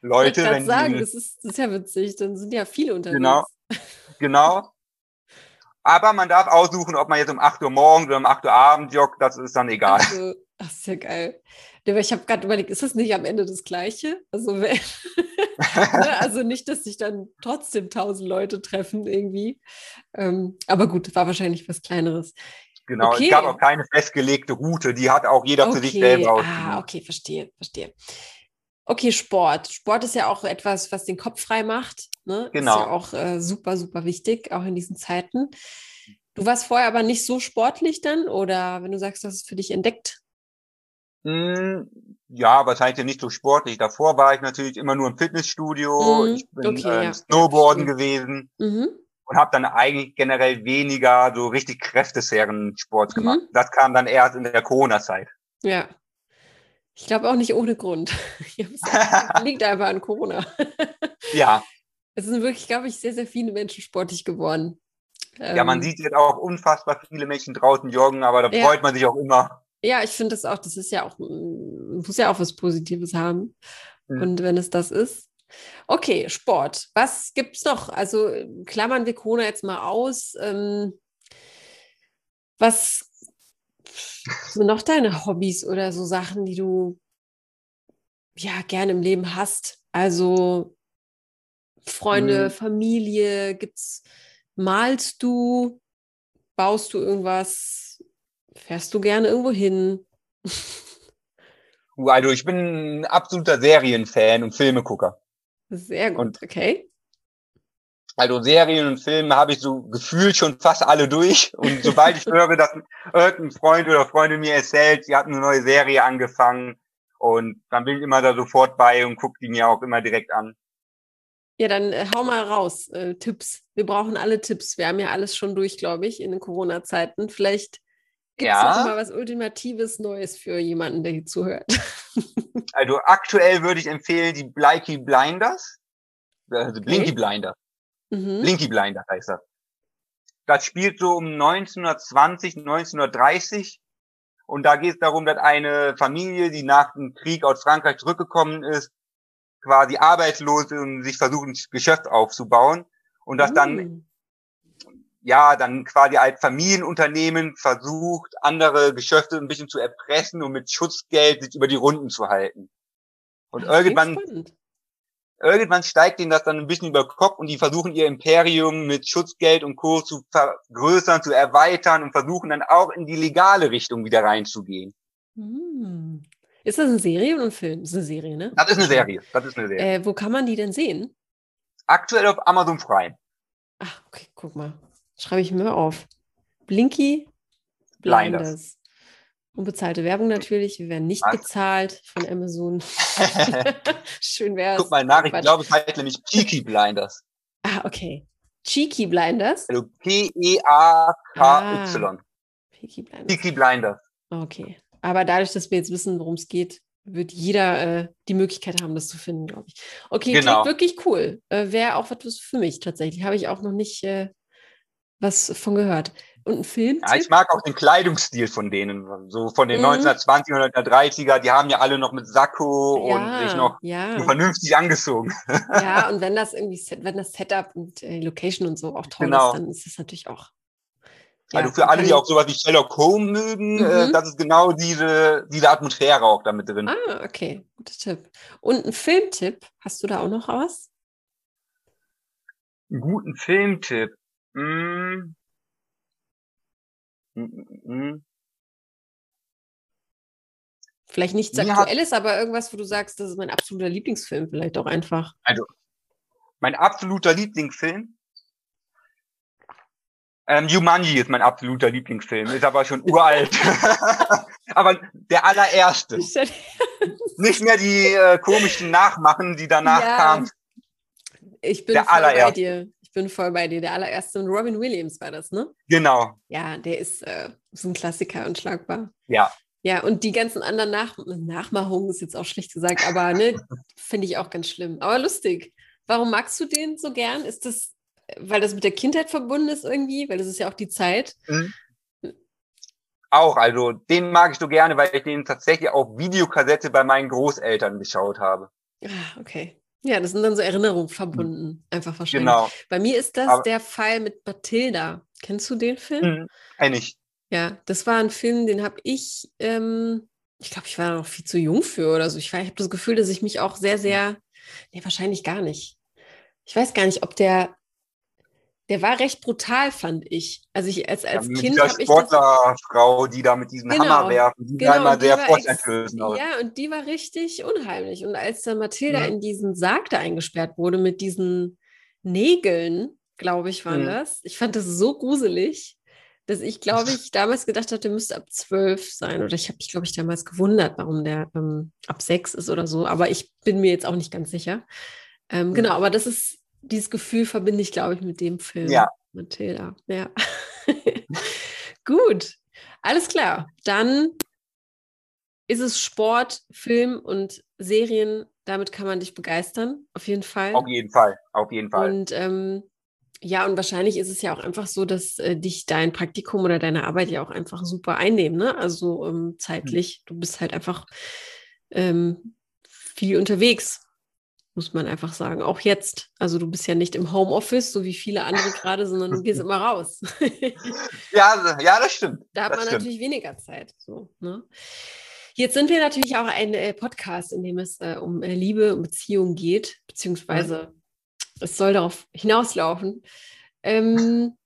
Leute. Ich wenn sagen, die, das, ist, das ist ja witzig, dann sind ja viele unterwegs. Genau, genau. Aber man darf aussuchen, ob man jetzt um 8 Uhr morgens oder um 8 Uhr abends joggt, das ist dann egal. Also, das ist ja geil. Ich habe gerade überlegt, ist das nicht am Ende das Gleiche? Also, [LAUGHS] ne, also nicht, dass sich dann trotzdem tausend Leute treffen irgendwie. Ähm, aber gut, war wahrscheinlich was Kleineres. Genau, okay. es gab auch keine festgelegte Route, die hat auch jeder okay. für sich selber. Ah, okay, verstehe, verstehe. Okay, Sport. Sport ist ja auch etwas, was den Kopf frei macht. Ne? Genau. Ist ja auch äh, super, super wichtig, auch in diesen Zeiten. Du warst vorher aber nicht so sportlich dann oder wenn du sagst, das ist für dich entdeckt? Mm, ja, was heißt ja nicht so sportlich. Davor war ich natürlich immer nur im Fitnessstudio. Mm, ich bin okay, äh, ja. Snowboarden gewesen mhm. Und habe dann eigentlich generell weniger so richtig kräftezehrenden Sport mhm. gemacht. Das kam dann erst in der Corona-Zeit. Ja, ich glaube auch nicht ohne Grund. [LAUGHS] liegt [LAUGHS] einfach an Corona. [LAUGHS] ja. Es sind wirklich, glaube ich, sehr, sehr viele Menschen sportlich geworden. Ja, man ähm, sieht jetzt auch unfassbar viele Menschen draußen joggen, aber da ja. freut man sich auch immer. Ja, ich finde das auch, das ist ja auch, muss ja auch was Positives haben. Mhm. Und wenn es das ist. Okay, Sport. Was gibt es noch? Also klammern wir Corona jetzt mal aus. Ähm, was sind noch deine Hobbys oder so Sachen, die du ja gerne im Leben hast? Also Freunde, mhm. Familie, gibt's, malst du, baust du irgendwas, fährst du gerne irgendwo hin? [LAUGHS] Also ich bin ein absoluter Serienfan und Filmegucker. Sehr gut, und okay. Also Serien und Filme habe ich so gefühlt schon fast alle durch. Und sobald ich [LAUGHS] höre, dass irgendein Freund oder Freundin mir erzählt, sie hat eine neue Serie angefangen, und dann bin ich immer da sofort bei und gucke die mir auch immer direkt an. Ja, dann äh, hau mal raus, äh, Tipps. Wir brauchen alle Tipps. Wir haben ja alles schon durch, glaube ich, in den Corona-Zeiten. Vielleicht gibt es ja. auch mal was Ultimatives Neues für jemanden, der hier zuhört. [LAUGHS] [LAUGHS] also aktuell würde ich empfehlen die Blinky Blinders. Also Blinky okay. Blinder. Mhm. Blinky Blinder heißt das. Das spielt so um 1920, 1930. Und da geht es darum, dass eine Familie, die nach dem Krieg aus Frankreich zurückgekommen ist, quasi arbeitslos und sich versucht, ein Geschäft aufzubauen. Und das mhm. dann, ja, dann quasi als Familienunternehmen versucht, andere Geschäfte ein bisschen zu erpressen und mit Schutzgeld sich über die Runden zu halten. Und das irgendwann, irgendwann steigt ihnen das dann ein bisschen über Kopf und die versuchen ihr Imperium mit Schutzgeld und Co. zu vergrößern, zu erweitern und versuchen dann auch in die legale Richtung wieder reinzugehen. Hm. Ist das eine Serie oder ein Film? Das ist eine Serie, ne? Das ist eine Serie. Das ist eine Serie. Äh, wo kann man die denn sehen? Aktuell auf Amazon Prime. Ach, okay, guck mal. Schreibe ich mir auf. Blinky Blinders. Blinders. Unbezahlte Werbung natürlich. Wir werden nicht Was? bezahlt von Amazon. [LAUGHS] Schön wär's. Guck mal nach, ich glaube, es heißt nämlich Peaky Blinders. Ah, okay. Cheeky Blinders? Also P-E-A-K-Y. Ah, Peaky Blinders. Peaky Blinders. Okay. Aber dadurch, dass wir jetzt wissen, worum es geht, wird jeder äh, die Möglichkeit haben, das zu finden, glaube ich. Okay, genau. wirklich cool. Äh, Wäre auch etwas für mich tatsächlich. Habe ich auch noch nicht äh, was von gehört. Und ein Film? Ja, ich mag auch den Kleidungsstil von denen, so von den mhm. 1920er, 1930er, die haben ja alle noch mit Sakko ja, und sich noch ja. vernünftig angezogen. Ja, [LAUGHS] und wenn das irgendwie, wenn das Setup und äh, Location und so auch toll genau. ist, dann ist das natürlich auch. Ja, also für alle, die auch sowas wie Sherlock Holmes mögen, äh, mhm. äh, das ist genau diese, diese Atmosphäre auch damit drin. Ah, okay, guter Tipp. Und ein Filmtipp, hast du da auch noch was? Einen guten Filmtipp. Hm. Mhm. Vielleicht nichts Mir Aktuelles, aber irgendwas, wo du sagst, das ist mein absoluter Lieblingsfilm, vielleicht auch einfach. Also, mein absoluter Lieblingsfilm. Ähm, Jumanji ist mein absoluter Lieblingsfilm, ist aber schon uralt. [LAUGHS] aber der allererste. [LAUGHS] Nicht mehr die äh, komischen Nachmachen, die danach ja, kamen. Ich bin der voll allererste. bei dir bin voll bei dir. Der allererste und Robin Williams war das, ne? Genau. Ja, der ist, äh, ist ein Klassiker und schlagbar. Ja. Ja, und die ganzen anderen Nach Nachmachungen ist jetzt auch schlecht gesagt, aber ne, [LAUGHS] finde ich auch ganz schlimm. Aber lustig. Warum magst du den so gern? Ist das, weil das mit der Kindheit verbunden ist irgendwie? Weil das ist ja auch die Zeit. Mhm. Auch, also den mag ich so gerne, weil ich den tatsächlich auf Videokassette bei meinen Großeltern geschaut habe. Ah, okay. Ja, das sind dann so Erinnerungen verbunden, mhm. einfach wahrscheinlich. Genau. Bei mir ist das Aber der Fall mit Mathilda. Kennst du den Film? Mhm, kenn ich. Ja, das war ein Film, den habe ich, ähm, ich glaube, ich war noch viel zu jung für oder so. Ich, ich habe das Gefühl, dass ich mich auch sehr, sehr, nee, wahrscheinlich gar nicht. Ich weiß gar nicht, ob der, der war recht brutal, fand ich. Also ich als, als ja, Kind habe ich Sportlerfrau, die da mit diesem genau, Hammer werfen, die genau, immer sehr furchteinflößend aus. Ja, und die war richtig unheimlich. Und als dann Mathilda ja. in diesen Sarg da eingesperrt wurde mit diesen Nägeln, glaube ich, waren mhm. das. Ich fand das so gruselig dass ich, glaube ich, damals gedacht hatte, der müsste ab zwölf sein. Oder ich habe mich, glaube ich, damals gewundert, warum der ähm, ab sechs ist oder so. Aber ich bin mir jetzt auch nicht ganz sicher. Ähm, mhm. Genau, aber das ist, dieses Gefühl verbinde ich, glaube ich, mit dem Film. Ja. Mathilda, ja. [LAUGHS] Gut, alles klar. Dann ist es Sport, Film und Serien. Damit kann man dich begeistern, auf jeden Fall. Auf jeden Fall, auf jeden Fall. Und ähm, ja, und wahrscheinlich ist es ja auch einfach so, dass äh, dich dein Praktikum oder deine Arbeit ja auch einfach super einnehmen, ne? Also ähm, hm. zeitlich. Du bist halt einfach ähm, viel unterwegs, muss man einfach sagen. Auch jetzt. Also du bist ja nicht im Homeoffice, so wie viele andere gerade, sondern du gehst [LAUGHS] immer raus. ja, ja, das stimmt. Da hat das man stimmt. natürlich weniger Zeit. So, ne? Jetzt sind wir natürlich auch ein äh, Podcast, in dem es äh, um äh, Liebe und Beziehung geht, beziehungsweise mhm es soll darauf hinauslaufen. Ähm,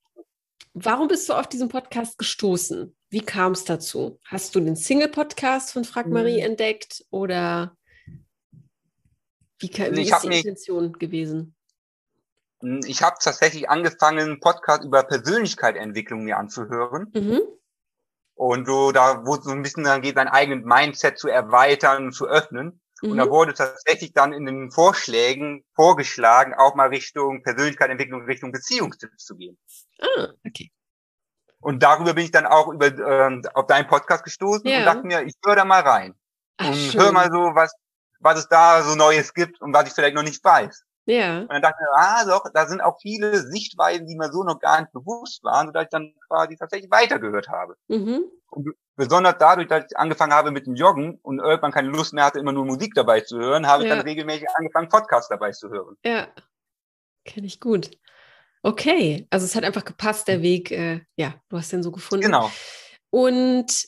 warum bist du auf diesen Podcast gestoßen? Wie kam es dazu? Hast du den Single-Podcast von Frag Marie mhm. entdeckt oder wie, wie ist die Intention gewesen? Hm, ich habe tatsächlich angefangen, einen Podcast über Persönlichkeitsentwicklung mir anzuhören. Mhm. Und so, da wo es so ein bisschen dann geht, sein eigenes Mindset zu erweitern, zu öffnen. Mhm. Und da mhm. wurde tatsächlich dann in den Vorschlägen vorgeschlagen, auch mal Richtung Persönlichkeitsentwicklung, Richtung Beziehungstipps zu gehen. Ah, okay. Und darüber bin ich dann auch über äh, auf deinen Podcast gestoßen ja. und dachte mir, ich höre da mal rein. Ach, und schön. hör mal so, was, was es da so Neues gibt und was ich vielleicht noch nicht weiß. Ja. Und dann dachte ich, ah doch, da sind auch viele Sichtweisen, die mir so noch gar nicht bewusst waren, sodass ich dann quasi tatsächlich weitergehört habe. Mhm. Und besonders dadurch, dass ich angefangen habe mit dem Joggen und irgendwann keine Lust mehr hatte, immer nur Musik dabei zu hören, habe ja. ich dann regelmäßig angefangen, Podcasts dabei zu hören. Ja, kenne ich gut. Okay, also es hat einfach gepasst, der Weg. Äh, ja, du hast den so gefunden. Genau. Und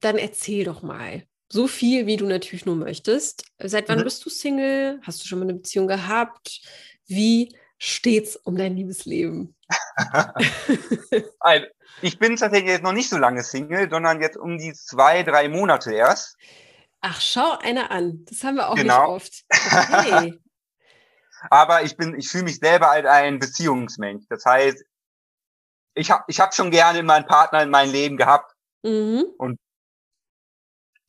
dann erzähl doch mal, so viel, wie du natürlich nur möchtest. Seit wann mhm. bist du Single? Hast du schon mal eine Beziehung gehabt? Wie steht's um dein Liebesleben? [LAUGHS] ich bin tatsächlich jetzt noch nicht so lange Single, sondern jetzt um die zwei, drei Monate erst. Ach, schau einer an. Das haben wir auch genau. nicht oft. Okay. [LAUGHS] Aber ich bin, ich fühle mich selber als ein Beziehungsmensch. Das heißt, ich habe ich hab schon gerne meinen Partner in meinem Leben gehabt. Mhm. Und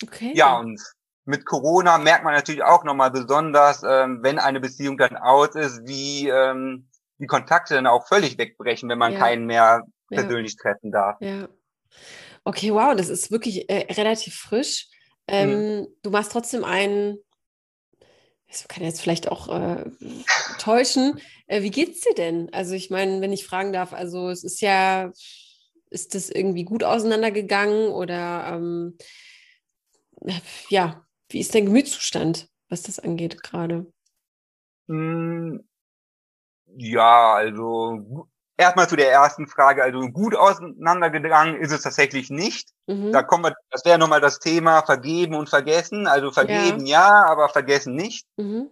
Okay. Ja, und mit Corona merkt man natürlich auch nochmal besonders, ähm, wenn eine Beziehung dann aus ist, wie ähm, die Kontakte dann auch völlig wegbrechen, wenn man ja. keinen mehr persönlich ja. treffen darf. Ja. Okay, wow, das ist wirklich äh, relativ frisch. Ähm, hm. Du machst trotzdem einen, das kann jetzt vielleicht auch äh, täuschen. Äh, wie geht's dir denn? Also ich meine, wenn ich fragen darf, also es ist ja, ist das irgendwie gut auseinandergegangen oder ähm, ja, wie ist dein Gemütszustand, was das angeht gerade? Hm, ja, also erstmal zu der ersten Frage. Also gut auseinandergegangen ist es tatsächlich nicht. Mhm. Da kommen wir, das wäre nochmal das Thema vergeben und vergessen. Also vergeben ja, ja aber vergessen nicht. Mhm.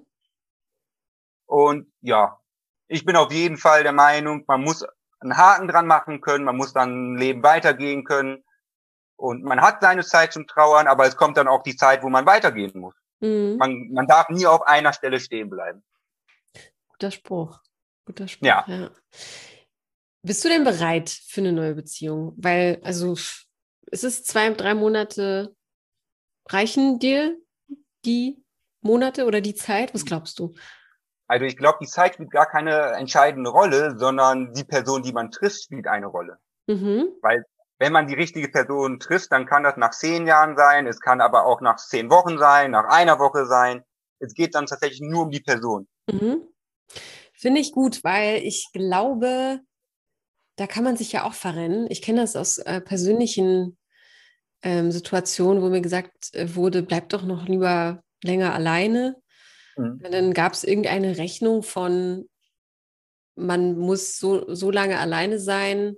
Und ja, ich bin auf jeden Fall der Meinung, man muss einen Haken dran machen können, man muss dann Leben weitergehen können. Und man hat seine Zeit zum Trauern, aber es kommt dann auch die Zeit, wo man weitergehen muss. Mhm. Man, man darf nie auf einer Stelle stehen bleiben. Guter Spruch. Guter Spruch. Ja. ja. Bist du denn bereit für eine neue Beziehung? Weil, also, ist es zwei, drei Monate, reichen dir die Monate oder die Zeit? Was glaubst du? Also ich glaube, die Zeit spielt gar keine entscheidende Rolle, sondern die Person, die man trifft, spielt eine Rolle. Mhm. Weil wenn man die richtige Person trifft, dann kann das nach zehn Jahren sein, es kann aber auch nach zehn Wochen sein, nach einer Woche sein. Es geht dann tatsächlich nur um die Person. Mhm. Finde ich gut, weil ich glaube, da kann man sich ja auch verrennen. Ich kenne das aus äh, persönlichen ähm, Situationen, wo mir gesagt äh, wurde, bleib doch noch lieber länger alleine. Mhm. Dann gab es irgendeine Rechnung von, man muss so, so lange alleine sein,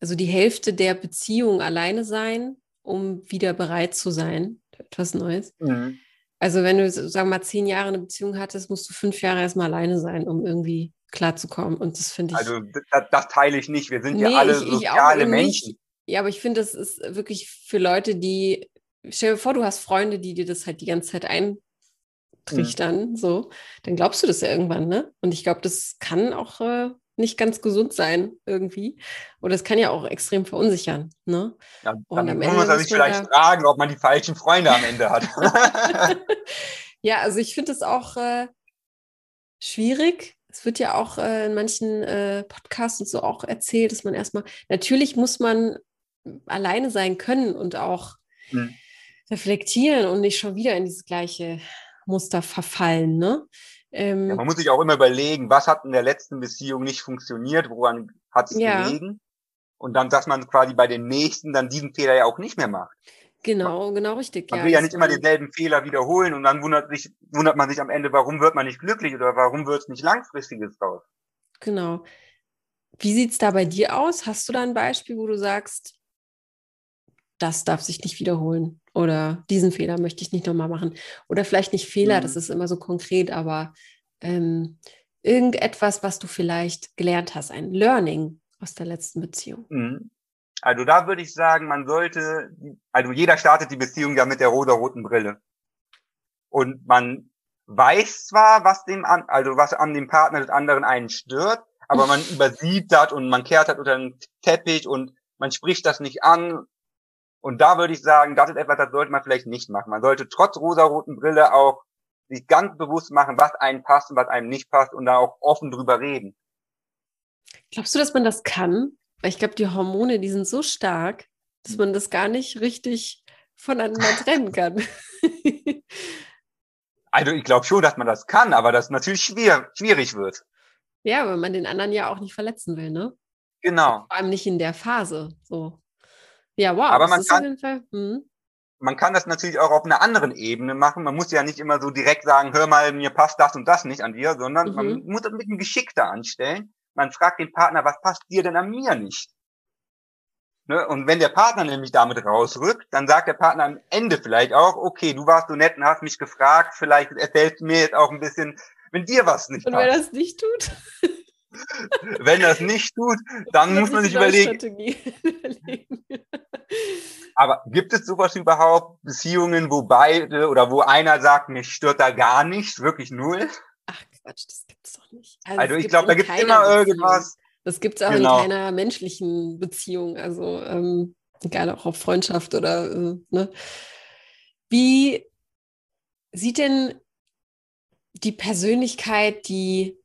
also die Hälfte der Beziehung alleine sein, um wieder bereit zu sein für etwas Neues. Mhm. Also wenn du, sagen wir mal, zehn Jahre eine Beziehung hattest, musst du fünf Jahre erstmal alleine sein, um irgendwie klarzukommen. Und das finde ich. Also das, das, teile ich nicht. Wir sind nee, ja alle ich, soziale ich Menschen. Nicht. Ja, aber ich finde, das ist wirklich für Leute, die. Stell dir vor, du hast Freunde, die dir das halt die ganze Zeit eintrichtern, mhm. so, dann glaubst du das ja irgendwann, ne? Und ich glaube, das kann auch äh, nicht ganz gesund sein irgendwie. Oder es kann ja auch extrem verunsichern. Ne? Ja, dann muss man sich vielleicht ja fragen, ob man die falschen Freunde am Ende hat. [LAUGHS] ja, also ich finde es auch äh, schwierig. Es wird ja auch äh, in manchen äh, Podcasts und so auch erzählt, dass man erstmal, natürlich muss man alleine sein können und auch hm. reflektieren und nicht schon wieder in dieses gleiche Muster verfallen. Ne? Ähm, ja, man muss sich auch immer überlegen, was hat in der letzten Beziehung nicht funktioniert, woran hat es ja. gelegen? Und dann, dass man quasi bei den nächsten dann diesen Fehler ja auch nicht mehr macht. Genau, genau richtig. Man ja, will ja nicht immer denselben Fehler wiederholen und dann wundert, sich, wundert man sich am Ende, warum wird man nicht glücklich oder warum wird es nicht langfristiges draus. Genau. Wie sieht's da bei dir aus? Hast du da ein Beispiel, wo du sagst, das darf sich nicht wiederholen oder diesen Fehler möchte ich nicht nochmal machen. Oder vielleicht nicht Fehler, mhm. das ist immer so konkret, aber ähm, irgendetwas, was du vielleicht gelernt hast, ein Learning aus der letzten Beziehung. Mhm. Also da würde ich sagen, man sollte, also jeder startet die Beziehung ja mit der rosa-roten Brille. Und man weiß zwar, was dem an, also was an dem Partner des anderen einen stört, aber man [LAUGHS] übersieht das und man kehrt das unter den Teppich und man spricht das nicht an und da würde ich sagen, das ist etwas, das sollte man vielleicht nicht machen. Man sollte trotz rosaroten Brille auch sich ganz bewusst machen, was einem passt und was einem nicht passt und da auch offen drüber reden. Glaubst du, dass man das kann? Weil ich glaube, die Hormone, die sind so stark, dass man das gar nicht richtig voneinander [LAUGHS] trennen kann. also ich glaube schon, dass man das kann, aber das natürlich schwer, schwierig wird. Ja, weil man den anderen ja auch nicht verletzen will, ne? Genau. Vor allem nicht in der Phase. So. Ja, wow. Aber man kann, hm. man kann das natürlich auch auf einer anderen Ebene machen. Man muss ja nicht immer so direkt sagen, hör mal, mir passt das und das nicht an dir, sondern mhm. man muss das mit einem Geschick da anstellen. Man fragt den Partner, was passt dir denn an mir nicht? Ne? Und wenn der Partner nämlich damit rausrückt, dann sagt der Partner am Ende vielleicht auch, okay, du warst so nett und hast mich gefragt, vielleicht erzählst du mir jetzt auch ein bisschen, wenn dir was nicht und passt. Und wenn er das nicht tut? [LAUGHS] Wenn das nicht tut, dann muss man sich überlegen. Aber gibt es sowas überhaupt? Beziehungen, wo beide oder wo einer sagt, mich stört da gar nichts, wirklich null? Ach Quatsch, das gibt's doch nicht. Also, also ich glaube, da gibt es immer Beziehung. irgendwas. Das gibt es auch genau. in keiner menschlichen Beziehung. Also ähm, egal auch auf Freundschaft oder äh, ne. Wie sieht denn die Persönlichkeit, die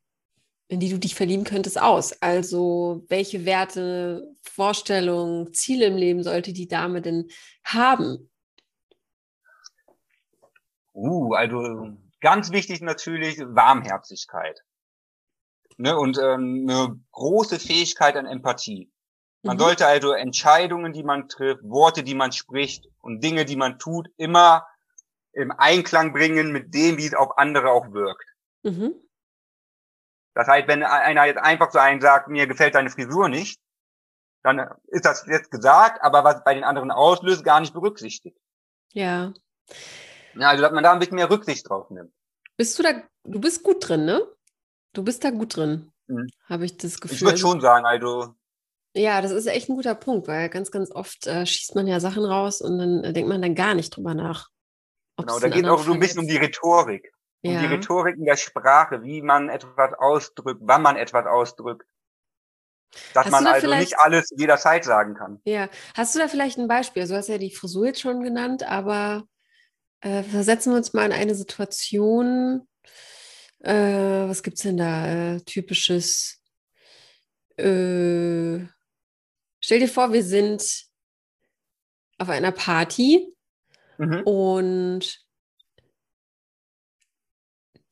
in die du dich verlieben könntest, aus? Also welche Werte, Vorstellungen, Ziele im Leben sollte die Dame denn haben? Uh, also ganz wichtig natürlich Warmherzigkeit. Ne, und ähm, eine große Fähigkeit an Empathie. Man mhm. sollte also Entscheidungen, die man trifft, Worte, die man spricht und Dinge, die man tut, immer im Einklang bringen mit dem, wie es auf andere auch wirkt. Mhm. Das heißt, wenn einer jetzt einfach so einen sagt, mir gefällt deine Frisur nicht, dann ist das jetzt gesagt, aber was bei den anderen auslöst, gar nicht berücksichtigt. Ja. ja also, dass man da ein bisschen mehr Rücksicht drauf nimmt. Bist du da, du bist gut drin, ne? Du bist da gut drin, mhm. habe ich das Gefühl. Ich würde schon sagen, also. Ja, das ist echt ein guter Punkt, weil ganz, ganz oft äh, schießt man ja Sachen raus und dann äh, denkt man dann gar nicht drüber nach. Genau, da geht auch so ein bisschen um die Rhetorik ja. um die Rhetorik in der Sprache, wie man etwas ausdrückt, wann man etwas ausdrückt. Dass Hast man da also nicht alles jederzeit sagen kann. Ja. Hast du da vielleicht ein Beispiel? Also, du hast ja die Frisur jetzt schon genannt, aber äh, versetzen wir uns mal in eine Situation. Äh, was es denn da? Äh, typisches äh, Stell dir vor, wir sind auf einer Party mhm. und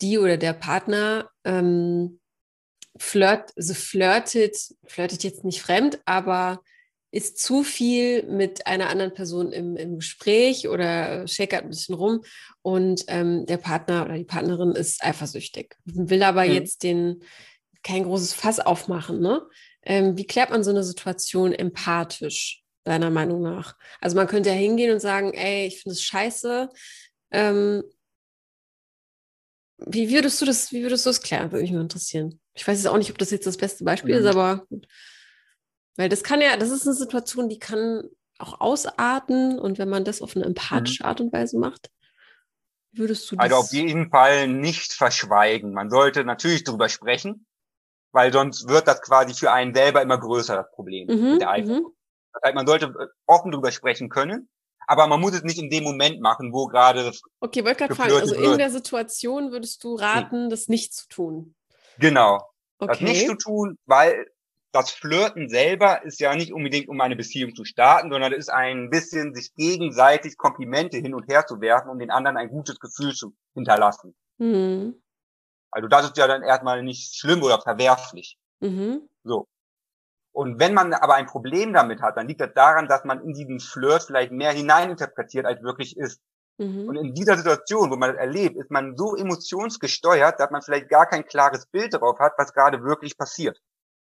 die oder der Partner ähm, flirt, also flirtet, flirtet jetzt nicht fremd, aber ist zu viel mit einer anderen Person im, im Gespräch oder schäkert ein bisschen rum und ähm, der Partner oder die Partnerin ist eifersüchtig, will aber mhm. jetzt den kein großes Fass aufmachen. Ne? Ähm, wie klärt man so eine Situation empathisch, deiner Meinung nach? Also man könnte ja hingehen und sagen, ey, ich finde es scheiße. Ähm, wie würdest du das, wie würdest du das klären? Würde mich mal interessieren. Ich weiß jetzt auch nicht, ob das jetzt das beste Beispiel mhm. ist, aber weil das kann ja, das ist eine Situation, die kann auch ausarten und wenn man das auf eine empathische mhm. Art und Weise macht, würdest du das? Also auf jeden Fall nicht verschweigen. Man sollte natürlich darüber sprechen, weil sonst wird das quasi für einen selber immer größer, das Problem mhm, mit der Eifersucht. Mhm. Das heißt, man sollte offen darüber sprechen können, aber man muss es nicht in dem Moment machen, wo gerade. Okay, wollte gerade fragen, also in der Situation würdest du raten, das nicht zu tun. Genau. Okay. Das nicht zu tun, weil das Flirten selber ist ja nicht unbedingt, um eine Beziehung zu starten, sondern es ist ein bisschen, sich gegenseitig Komplimente hin und her zu werfen, um den anderen ein gutes Gefühl zu hinterlassen. Mhm. Also das ist ja dann erstmal nicht schlimm oder verwerflich. Mhm. So. Und wenn man aber ein Problem damit hat, dann liegt das daran, dass man in diesen Flirt vielleicht mehr hineininterpretiert, als wirklich ist. Mhm. Und in dieser Situation, wo man das erlebt, ist man so emotionsgesteuert, dass man vielleicht gar kein klares Bild darauf hat, was gerade wirklich passiert.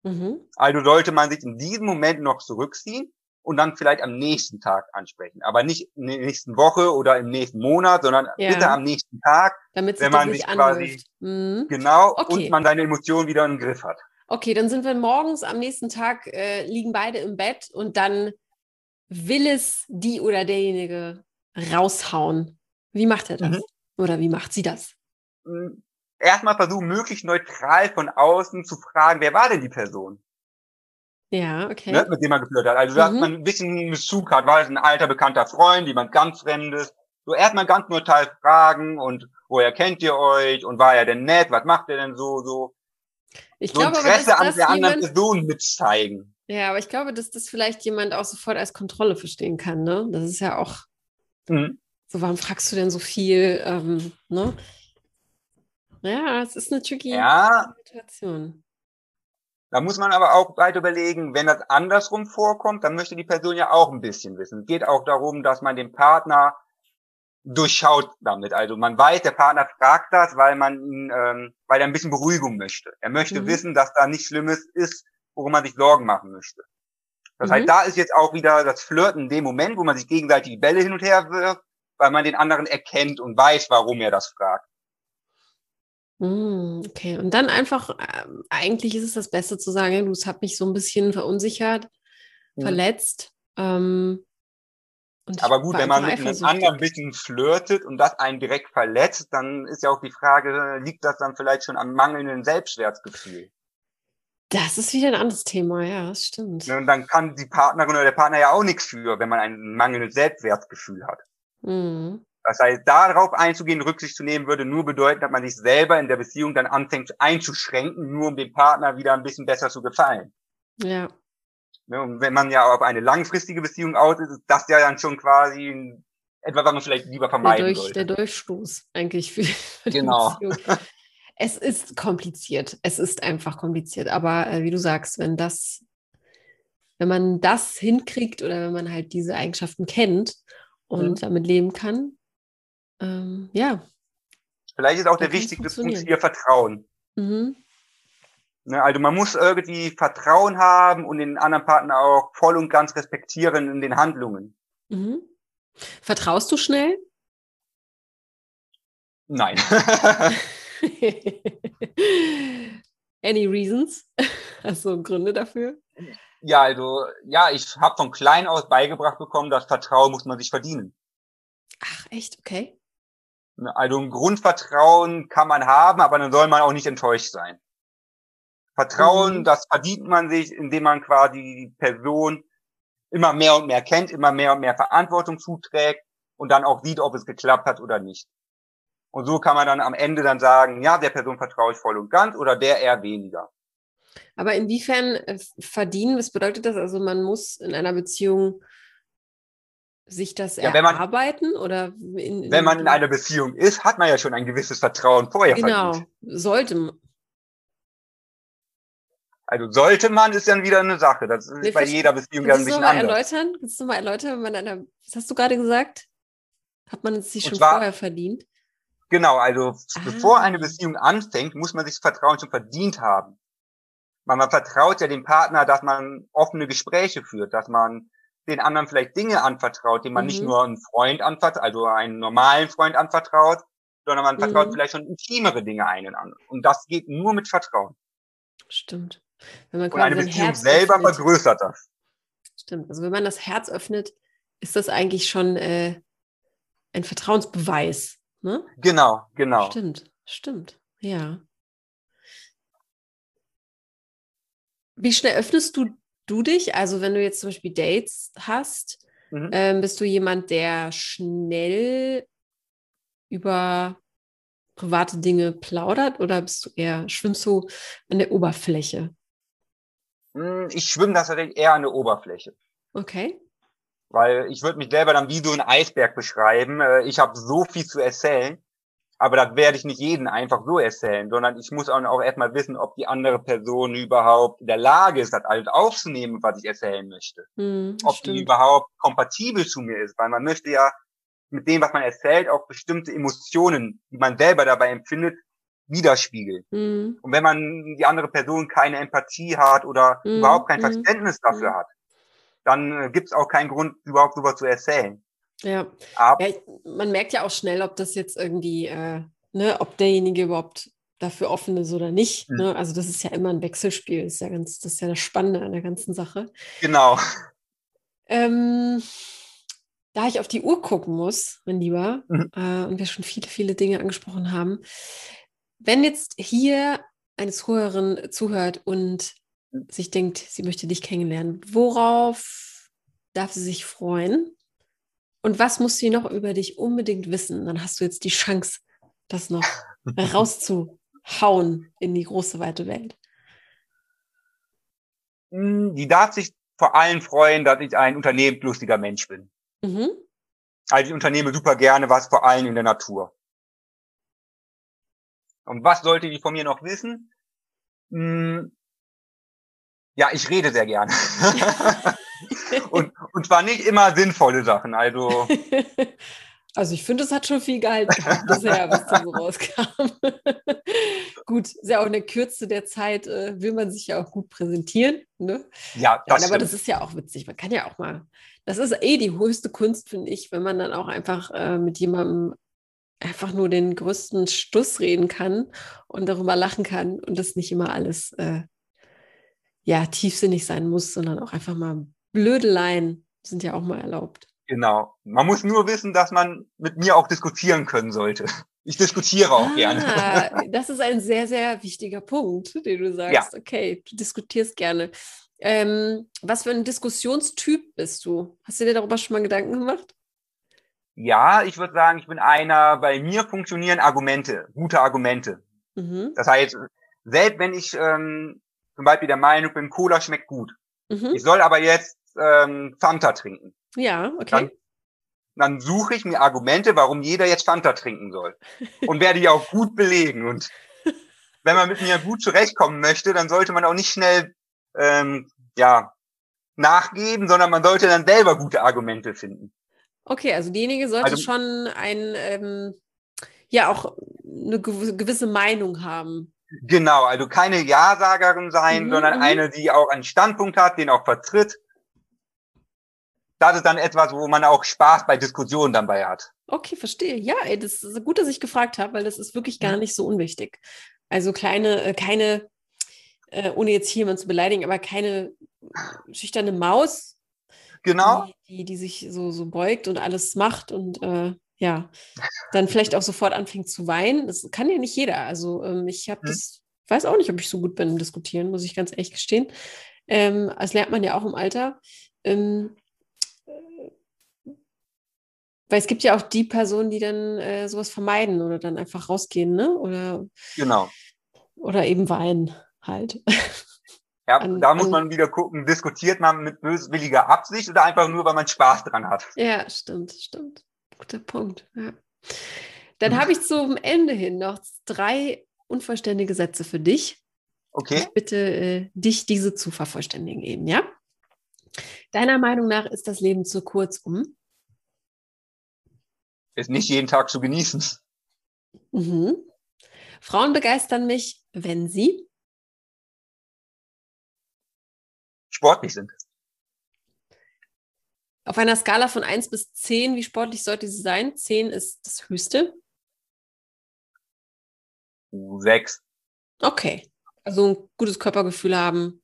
Mhm. Also sollte man sich in diesem Moment noch zurückziehen und dann vielleicht am nächsten Tag ansprechen. Aber nicht in der nächsten Woche oder im nächsten Monat, sondern ja. bitte am nächsten Tag, Damit wenn man sich quasi mhm. genau okay. und man seine Emotionen wieder im Griff hat. Okay, dann sind wir morgens am nächsten Tag, äh, liegen beide im Bett und dann will es die oder derjenige raushauen. Wie macht er das? Mhm. Oder wie macht sie das? Mm, erstmal versuchen, möglichst neutral von außen zu fragen, wer war denn die Person? Ja, okay. Ne, mit dem man geführt hat. Also, dass mhm. man ein bisschen Bezug hat, war es ein alter, bekannter Freund, jemand ganz Fremdes. So erstmal ganz neutral fragen und woher kennt ihr euch und war er denn nett, was macht er denn so, so. Ich so glaube, Interesse aber, dass, an der anderen Person mitzeigen. Ja, aber ich glaube, dass das vielleicht jemand auch sofort als Kontrolle verstehen kann, ne? Das ist ja auch mhm. so, warum fragst du denn so viel, ähm, ne? Ja, es ist eine tricky ja. Situation. Da muss man aber auch weiter überlegen, wenn das andersrum vorkommt, dann möchte die Person ja auch ein bisschen wissen. Es geht auch darum, dass man den Partner durchschaut damit. Also man weiß, der Partner fragt das, weil man ihn, ähm, weil er ein bisschen Beruhigung möchte. Er möchte mhm. wissen, dass da nichts Schlimmes ist, worum man sich Sorgen machen möchte. Das mhm. heißt, da ist jetzt auch wieder das Flirten in dem Moment, wo man sich gegenseitig die Bälle hin und her wirft, weil man den anderen erkennt und weiß, warum er das fragt. Hm, okay, und dann einfach, äh, eigentlich ist es das Beste zu sagen, du, es hat mich so ein bisschen verunsichert, mhm. verletzt. Ähm, aber gut, wenn man mit einem anderen ein bisschen flirtet und das einen direkt verletzt, dann ist ja auch die Frage, liegt das dann vielleicht schon am mangelnden Selbstwertgefühl? Das ist wieder ein anderes Thema, ja, das stimmt. Und dann kann die Partnerin oder der Partner ja auch nichts für, wenn man ein mangelndes Selbstwertgefühl hat. Mhm. Das heißt, darauf einzugehen, Rücksicht zu nehmen, würde nur bedeuten, dass man sich selber in der Beziehung dann anfängt einzuschränken, nur um dem Partner wieder ein bisschen besser zu gefallen. Ja. Ne, und wenn man ja auf eine langfristige Beziehung aus ist, ist das ja dann schon quasi etwas, was man vielleicht lieber vermeiden der Durch, sollte. Der Durchstoß eigentlich für, für genau. Es ist kompliziert. Es ist einfach kompliziert. Aber äh, wie du sagst, wenn das, wenn man das hinkriegt oder wenn man halt diese Eigenschaften kennt und mhm. damit leben kann, ähm, ja. Vielleicht ist auch der wichtigste Punkt hier Vertrauen. Mhm. Ne, also man muss irgendwie Vertrauen haben und den anderen Partner auch voll und ganz respektieren in den Handlungen. Mhm. Vertraust du schnell? Nein. [LAUGHS] Any reasons? Hast du Gründe dafür? Ja, also ja, ich habe von klein aus beigebracht bekommen, dass Vertrauen muss man sich verdienen. Ach, echt? Okay. Ne, also ein Grundvertrauen kann man haben, aber dann soll man auch nicht enttäuscht sein. Vertrauen, mhm. das verdient man sich, indem man quasi die Person immer mehr und mehr kennt, immer mehr und mehr Verantwortung zuträgt und dann auch sieht, ob es geklappt hat oder nicht. Und so kann man dann am Ende dann sagen, ja, der Person vertraue ich voll und ganz oder der eher weniger. Aber inwiefern äh, verdienen, was bedeutet das? Also man muss in einer Beziehung sich das ja, erarbeiten man, oder in, in, wenn man in einer Beziehung ist, hat man ja schon ein gewisses Vertrauen vorher genau, verdient. sollte man. Also sollte man ist dann wieder eine Sache. Das ist nee, bei jeder Beziehung ja ein bisschen anders. Erläutern? Kannst du mal erläutern, wenn man einer, was hast du gerade gesagt? Hat man es sich schon zwar, vorher verdient? Genau, also ah. bevor eine Beziehung anfängt, muss man sich das Vertrauen schon verdient haben. Man, man vertraut ja dem Partner, dass man offene Gespräche führt, dass man den anderen vielleicht Dinge anvertraut, die man mhm. nicht nur einen Freund anvertraut, also einen normalen Freund anvertraut, sondern man vertraut mhm. vielleicht schon intimere Dinge einen an. Und das geht nur mit Vertrauen. Stimmt. Wenn man Und eine Beziehung Herz selber öffnet, vergrößert das. Stimmt. Also wenn man das Herz öffnet, ist das eigentlich schon äh, ein Vertrauensbeweis. Ne? Genau, genau. Stimmt, stimmt. Ja. Wie schnell öffnest du, du dich? Also wenn du jetzt zum Beispiel Dates hast, mhm. ähm, bist du jemand, der schnell über private Dinge plaudert oder bist du eher, schwimmst du an der Oberfläche? Hm, ich schwimme das tatsächlich eher an der Oberfläche. Okay. Weil ich würde mich selber dann wie so ein Eisberg beschreiben. Äh, ich habe so viel zu erzählen, aber das werde ich nicht jeden einfach so erzählen, sondern ich muss auch erstmal wissen, ob die andere Person überhaupt in der Lage ist, das alles aufzunehmen, was ich erzählen möchte. Hm, ob stimmt. die überhaupt kompatibel zu mir ist, weil man möchte ja mit dem, was man erzählt, auch bestimmte Emotionen, die man selber dabei empfindet, widerspiegelt. Mhm. Und wenn man die andere Person keine Empathie hat oder mhm. überhaupt kein mhm. Verständnis dafür mhm. hat, dann äh, gibt es auch keinen Grund, überhaupt darüber zu erzählen. Ja. Aber, ja. man merkt ja auch schnell, ob das jetzt irgendwie, äh, ne, ob derjenige überhaupt dafür offen ist oder nicht. Mhm. Ne? Also das ist ja immer ein Wechselspiel. Das ist ja ganz, das ist ja das Spannende an der ganzen Sache. Genau. Ähm, da ich auf die Uhr gucken muss, mein Lieber, mhm. äh, und wir schon viele, viele Dinge angesprochen haben, wenn jetzt hier eine Zuhörerin zuhört und sich denkt, sie möchte dich kennenlernen, worauf darf sie sich freuen? Und was muss sie noch über dich unbedingt wissen? Dann hast du jetzt die Chance, das noch [LAUGHS] rauszuhauen in die große, weite Welt. Hm, die darf sich vor allem freuen, dass ich ein unternehmenslustiger Mensch bin. Mhm. Also ich unternehme super gerne was, vor allem in der Natur. Und was sollte die von mir noch wissen? Hm, ja, ich rede sehr gerne. [LAUGHS] und, und zwar nicht immer sinnvolle Sachen. Also, [LAUGHS] also ich finde, es hat schon viel gehalten bisher, was da so rauskam. [LAUGHS] gut, ist ja auch in der Kürze der Zeit, äh, will man sich ja auch gut präsentieren. Ne? Ja, das ja, aber das ist ja auch witzig. Man kann ja auch mal, das ist eh die höchste Kunst, finde ich, wenn man dann auch einfach äh, mit jemandem einfach nur den größten Stuss reden kann und darüber lachen kann und das nicht immer alles äh, ja tiefsinnig sein muss, sondern auch einfach mal Blödeleien sind ja auch mal erlaubt. Genau. Man muss nur wissen, dass man mit mir auch diskutieren können sollte. Ich diskutiere auch ah, gerne. das ist ein sehr, sehr wichtiger Punkt, den du sagst. Ja. Okay, du diskutierst gerne. Ähm, was für ein Diskussionstyp bist du? Hast du dir darüber schon mal Gedanken gemacht? Ja, ich würde sagen, ich bin einer, bei mir funktionieren Argumente, gute Argumente. Mhm. Das heißt, selbst wenn ich ähm, zum Beispiel der Meinung bin, Cola schmeckt gut, mhm. ich soll aber jetzt ähm, Fanta trinken. Ja, okay. Dann, dann suche ich mir Argumente, warum jeder jetzt Fanta trinken soll. [LAUGHS] Und werde die auch gut belegen. Und wenn man mit mir gut zurechtkommen möchte, dann sollte man auch nicht schnell ähm, ja, nachgeben, sondern man sollte dann selber gute Argumente finden. Okay, also diejenige sollte also, schon ein, ähm, ja, auch eine gewisse Meinung haben. Genau, also keine Ja-Sagerin sein, mhm, sondern mhm. eine, die auch einen Standpunkt hat, den auch vertritt. Das ist dann etwas, wo man auch Spaß bei Diskussionen dabei hat. Okay, verstehe. Ja, ey, das ist gut, dass ich gefragt habe, weil das ist wirklich gar nicht so unwichtig. Also kleine, äh, keine, äh, ohne jetzt hier jemanden zu beleidigen, aber keine schüchterne Maus, Genau. Die, die, die, sich so, so beugt und alles macht und äh, ja, dann vielleicht auch sofort anfängt zu weinen. Das kann ja nicht jeder. Also ähm, ich habe hm. das, weiß auch nicht, ob ich so gut bin im Diskutieren, muss ich ganz ehrlich gestehen. Ähm, das lernt man ja auch im Alter. Ähm, weil es gibt ja auch die Personen, die dann äh, sowas vermeiden oder dann einfach rausgehen, ne? Oder, genau. Oder eben weinen halt. [LAUGHS] Ja, an, da muss man wieder gucken, diskutiert man mit böswilliger Absicht oder einfach nur, weil man Spaß dran hat. Ja, stimmt, stimmt. Guter Punkt. Ja. Dann mhm. habe ich zum Ende hin noch drei unvollständige Sätze für dich. Okay. Ich bitte äh, dich, diese zu vervollständigen eben, ja? Deiner Meinung nach ist das Leben zu kurz, um? Ist nicht jeden Tag zu genießen. Mhm. Frauen begeistern mich, wenn sie sportlich sind. Auf einer Skala von 1 bis 10, wie sportlich sollte sie sein? 10 ist das höchste. 6. Okay. Also ein gutes Körpergefühl haben.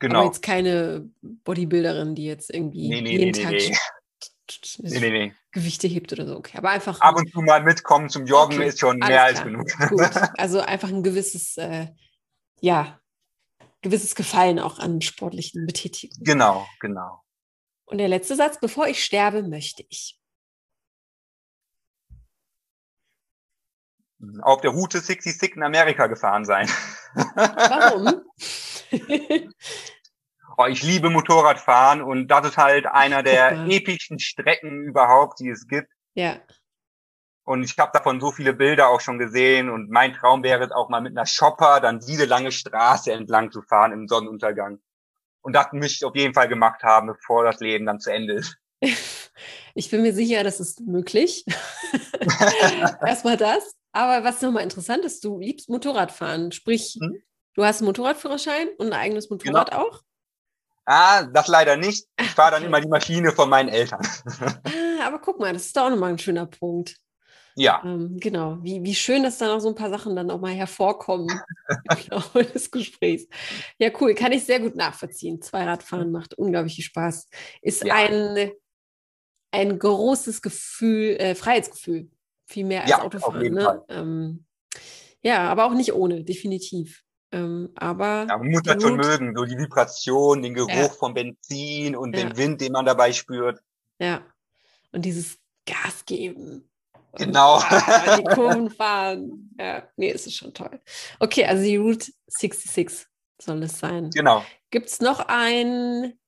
Genau. Aber jetzt keine Bodybuilderin, die jetzt irgendwie nee, nee, jeden nee, Tag nee. Gewichte hebt oder so. Okay, aber einfach. Ab und zu mal mitkommen zum Joggen okay. ist schon mehr als genug. Gut. [LAUGHS] Also einfach ein gewisses, äh, ja, gewisses Gefallen auch an sportlichen Betätigungen. Genau, genau. Und der letzte Satz, bevor ich sterbe, möchte ich. Auf der Route 66 in Amerika gefahren sein. Warum? [LAUGHS] [LAUGHS] oh, ich liebe Motorradfahren und das ist halt einer der Super. epischsten Strecken überhaupt, die es gibt. Ja. Und ich habe davon so viele Bilder auch schon gesehen und mein Traum wäre es auch mal mit einer Shopper dann diese lange Straße entlang zu fahren im Sonnenuntergang. Und das möchte ich auf jeden Fall gemacht haben, bevor das Leben dann zu Ende ist. [LAUGHS] Ich bin mir sicher, das ist möglich. [LAUGHS] [LAUGHS] Erstmal das. Aber was nochmal interessant ist, du liebst Motorradfahren. Sprich, hm? du hast einen Motorradführerschein und ein eigenes Motorrad genau. auch? Ah, das leider nicht. Ich fahre dann immer die Maschine von meinen Eltern. ah, aber guck mal, das ist doch auch nochmal ein schöner Punkt. Ja. Ähm, genau. Wie, wie schön, dass da noch so ein paar Sachen dann auch mal hervorkommen [LAUGHS] im des Gesprächs. Ja, cool. Kann ich sehr gut nachvollziehen. Zweiradfahren macht unglaublich viel Spaß. Ist ja. ein, ein großes Gefühl, äh, Freiheitsgefühl. Viel mehr als ja, Autofahren. Ne? Ähm, ja, aber auch nicht ohne, definitiv. Ähm, aber ja, man muss das schon mögen, so die Vibration, den Geruch ja. vom Benzin und ja. den Wind, den man dabei spürt. Ja, und dieses Gas geben. Genau. Die [LAUGHS] Kurven fahren. Ja, nee, es ist schon toll. Okay, also die Route 66 soll es sein. Genau. Gibt es noch ein,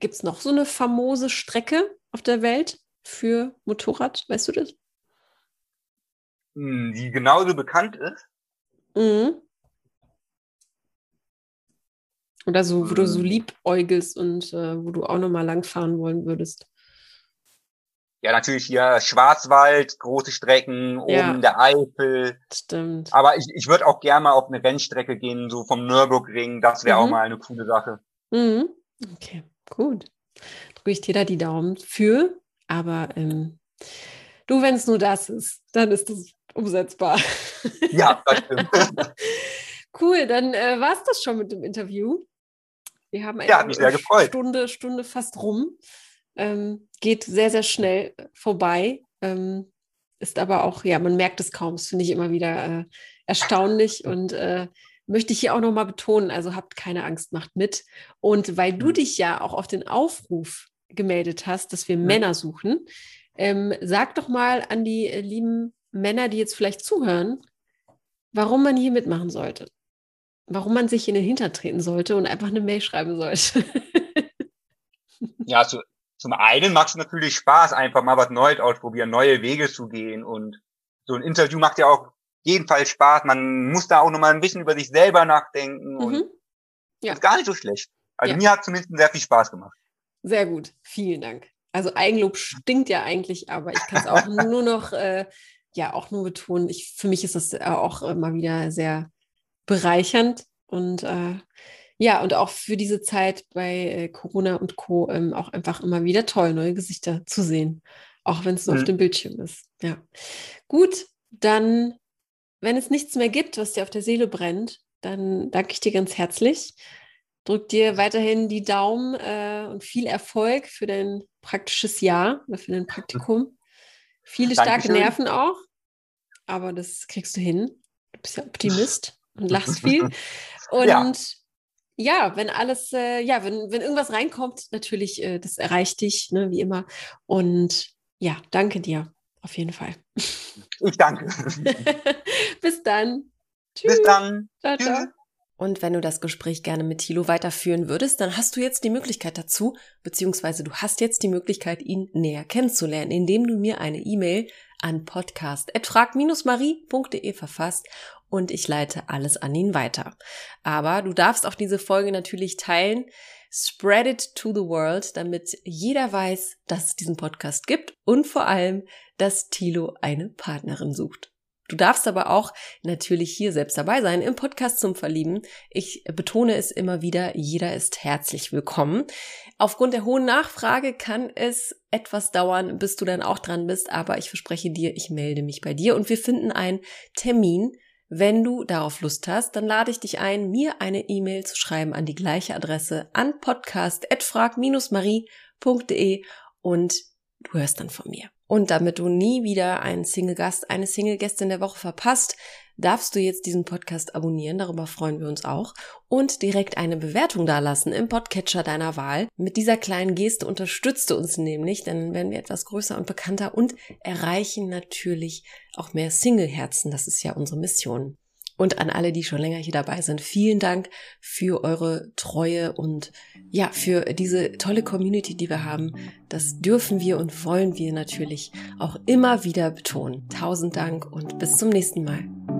gibt es noch so eine famose Strecke auf der Welt für Motorrad? Weißt du das? Hm, die genauso bekannt ist. Mhm. Oder so, wo du so hm. liebäugelst und äh, wo du auch nochmal langfahren wollen würdest. Ja, natürlich hier Schwarzwald, große Strecken, oben ja, der Eifel. Stimmt. Aber ich, ich würde auch gerne mal auf eine Rennstrecke gehen, so vom Nürburgring. Das wäre mhm. auch mal eine coole Sache. Mhm. Okay, gut. Drücke ich dir da die Daumen für. Aber ähm, du, wenn es nur das ist, dann ist das umsetzbar. [LAUGHS] Ja, das stimmt. [LAUGHS] cool, dann äh, war es das schon mit dem Interview. Wir haben eine ja. Stunde, Stunde fast rum. Ähm, geht sehr, sehr schnell vorbei. Ähm, ist aber auch, ja, man merkt es kaum. Das finde ich immer wieder äh, erstaunlich und äh, möchte ich hier auch nochmal betonen. Also habt keine Angst, macht mit. Und weil du dich ja auch auf den Aufruf gemeldet hast, dass wir ja. Männer suchen, ähm, sag doch mal an die äh, lieben Männer, die jetzt vielleicht zuhören, warum man hier mitmachen sollte. Warum man sich in den Hinter treten sollte und einfach eine Mail schreiben sollte. [LAUGHS] ja, also zum einen macht es natürlich Spaß, einfach mal was Neues ausprobieren, neue Wege zu gehen. Und so ein Interview macht ja auch jedenfalls Spaß. Man muss da auch nochmal ein bisschen über sich selber nachdenken. Und mhm. ja. ist gar nicht so schlecht. Also ja. mir hat zumindest sehr viel Spaß gemacht. Sehr gut. Vielen Dank. Also Eigenlob stinkt ja eigentlich, aber ich kann es auch [LAUGHS] nur noch äh, ja auch nur betonen, ich, für mich ist das äh, auch immer wieder sehr bereichernd und äh, ja, und auch für diese Zeit bei äh, Corona und Co. Ähm, auch einfach immer wieder toll, neue Gesichter zu sehen, auch wenn es nur mhm. auf dem Bildschirm ist. Ja. Gut, dann, wenn es nichts mehr gibt, was dir auf der Seele brennt, dann danke ich dir ganz herzlich. Drück dir weiterhin die Daumen äh, und viel Erfolg für dein praktisches Jahr oder für dein Praktikum. Viele starke Dankeschön. Nerven auch, aber das kriegst du hin. Du bist ja Optimist und lachst viel. [LAUGHS] Und ja, ja wenn alles, äh, ja, wenn, wenn irgendwas reinkommt, natürlich, äh, das erreicht dich, ne, wie immer. Und ja, danke dir auf jeden Fall. Ich danke. [LAUGHS] Bis dann. Tschüss. Bis dann. Ciao, ciao. Und wenn du das Gespräch gerne mit Thilo weiterführen würdest, dann hast du jetzt die Möglichkeit dazu, beziehungsweise du hast jetzt die Möglichkeit, ihn näher kennenzulernen, indem du mir eine E-Mail an podcast.frag-marie.de verfasst und ich leite alles an ihn weiter. Aber du darfst auch diese Folge natürlich teilen. Spread it to the world, damit jeder weiß, dass es diesen Podcast gibt und vor allem, dass Thilo eine Partnerin sucht. Du darfst aber auch natürlich hier selbst dabei sein im Podcast zum Verlieben. Ich betone es immer wieder, jeder ist herzlich willkommen. Aufgrund der hohen Nachfrage kann es etwas dauern, bis du dann auch dran bist, aber ich verspreche dir, ich melde mich bei dir und wir finden einen Termin. Wenn du darauf Lust hast, dann lade ich dich ein, mir eine E-Mail zu schreiben an die gleiche Adresse an podcast.frag-marie.de und du hörst dann von mir. Und damit du nie wieder einen Single-Gast, eine Single-Gästin der Woche verpasst, darfst du jetzt diesen Podcast abonnieren, darüber freuen wir uns auch, und direkt eine Bewertung dalassen im Podcatcher deiner Wahl. Mit dieser kleinen Geste unterstützt du uns nämlich, dann werden wir etwas größer und bekannter und erreichen natürlich auch mehr Single-Herzen. Das ist ja unsere Mission. Und an alle, die schon länger hier dabei sind, vielen Dank für eure Treue und ja, für diese tolle Community, die wir haben. Das dürfen wir und wollen wir natürlich auch immer wieder betonen. Tausend Dank und bis zum nächsten Mal.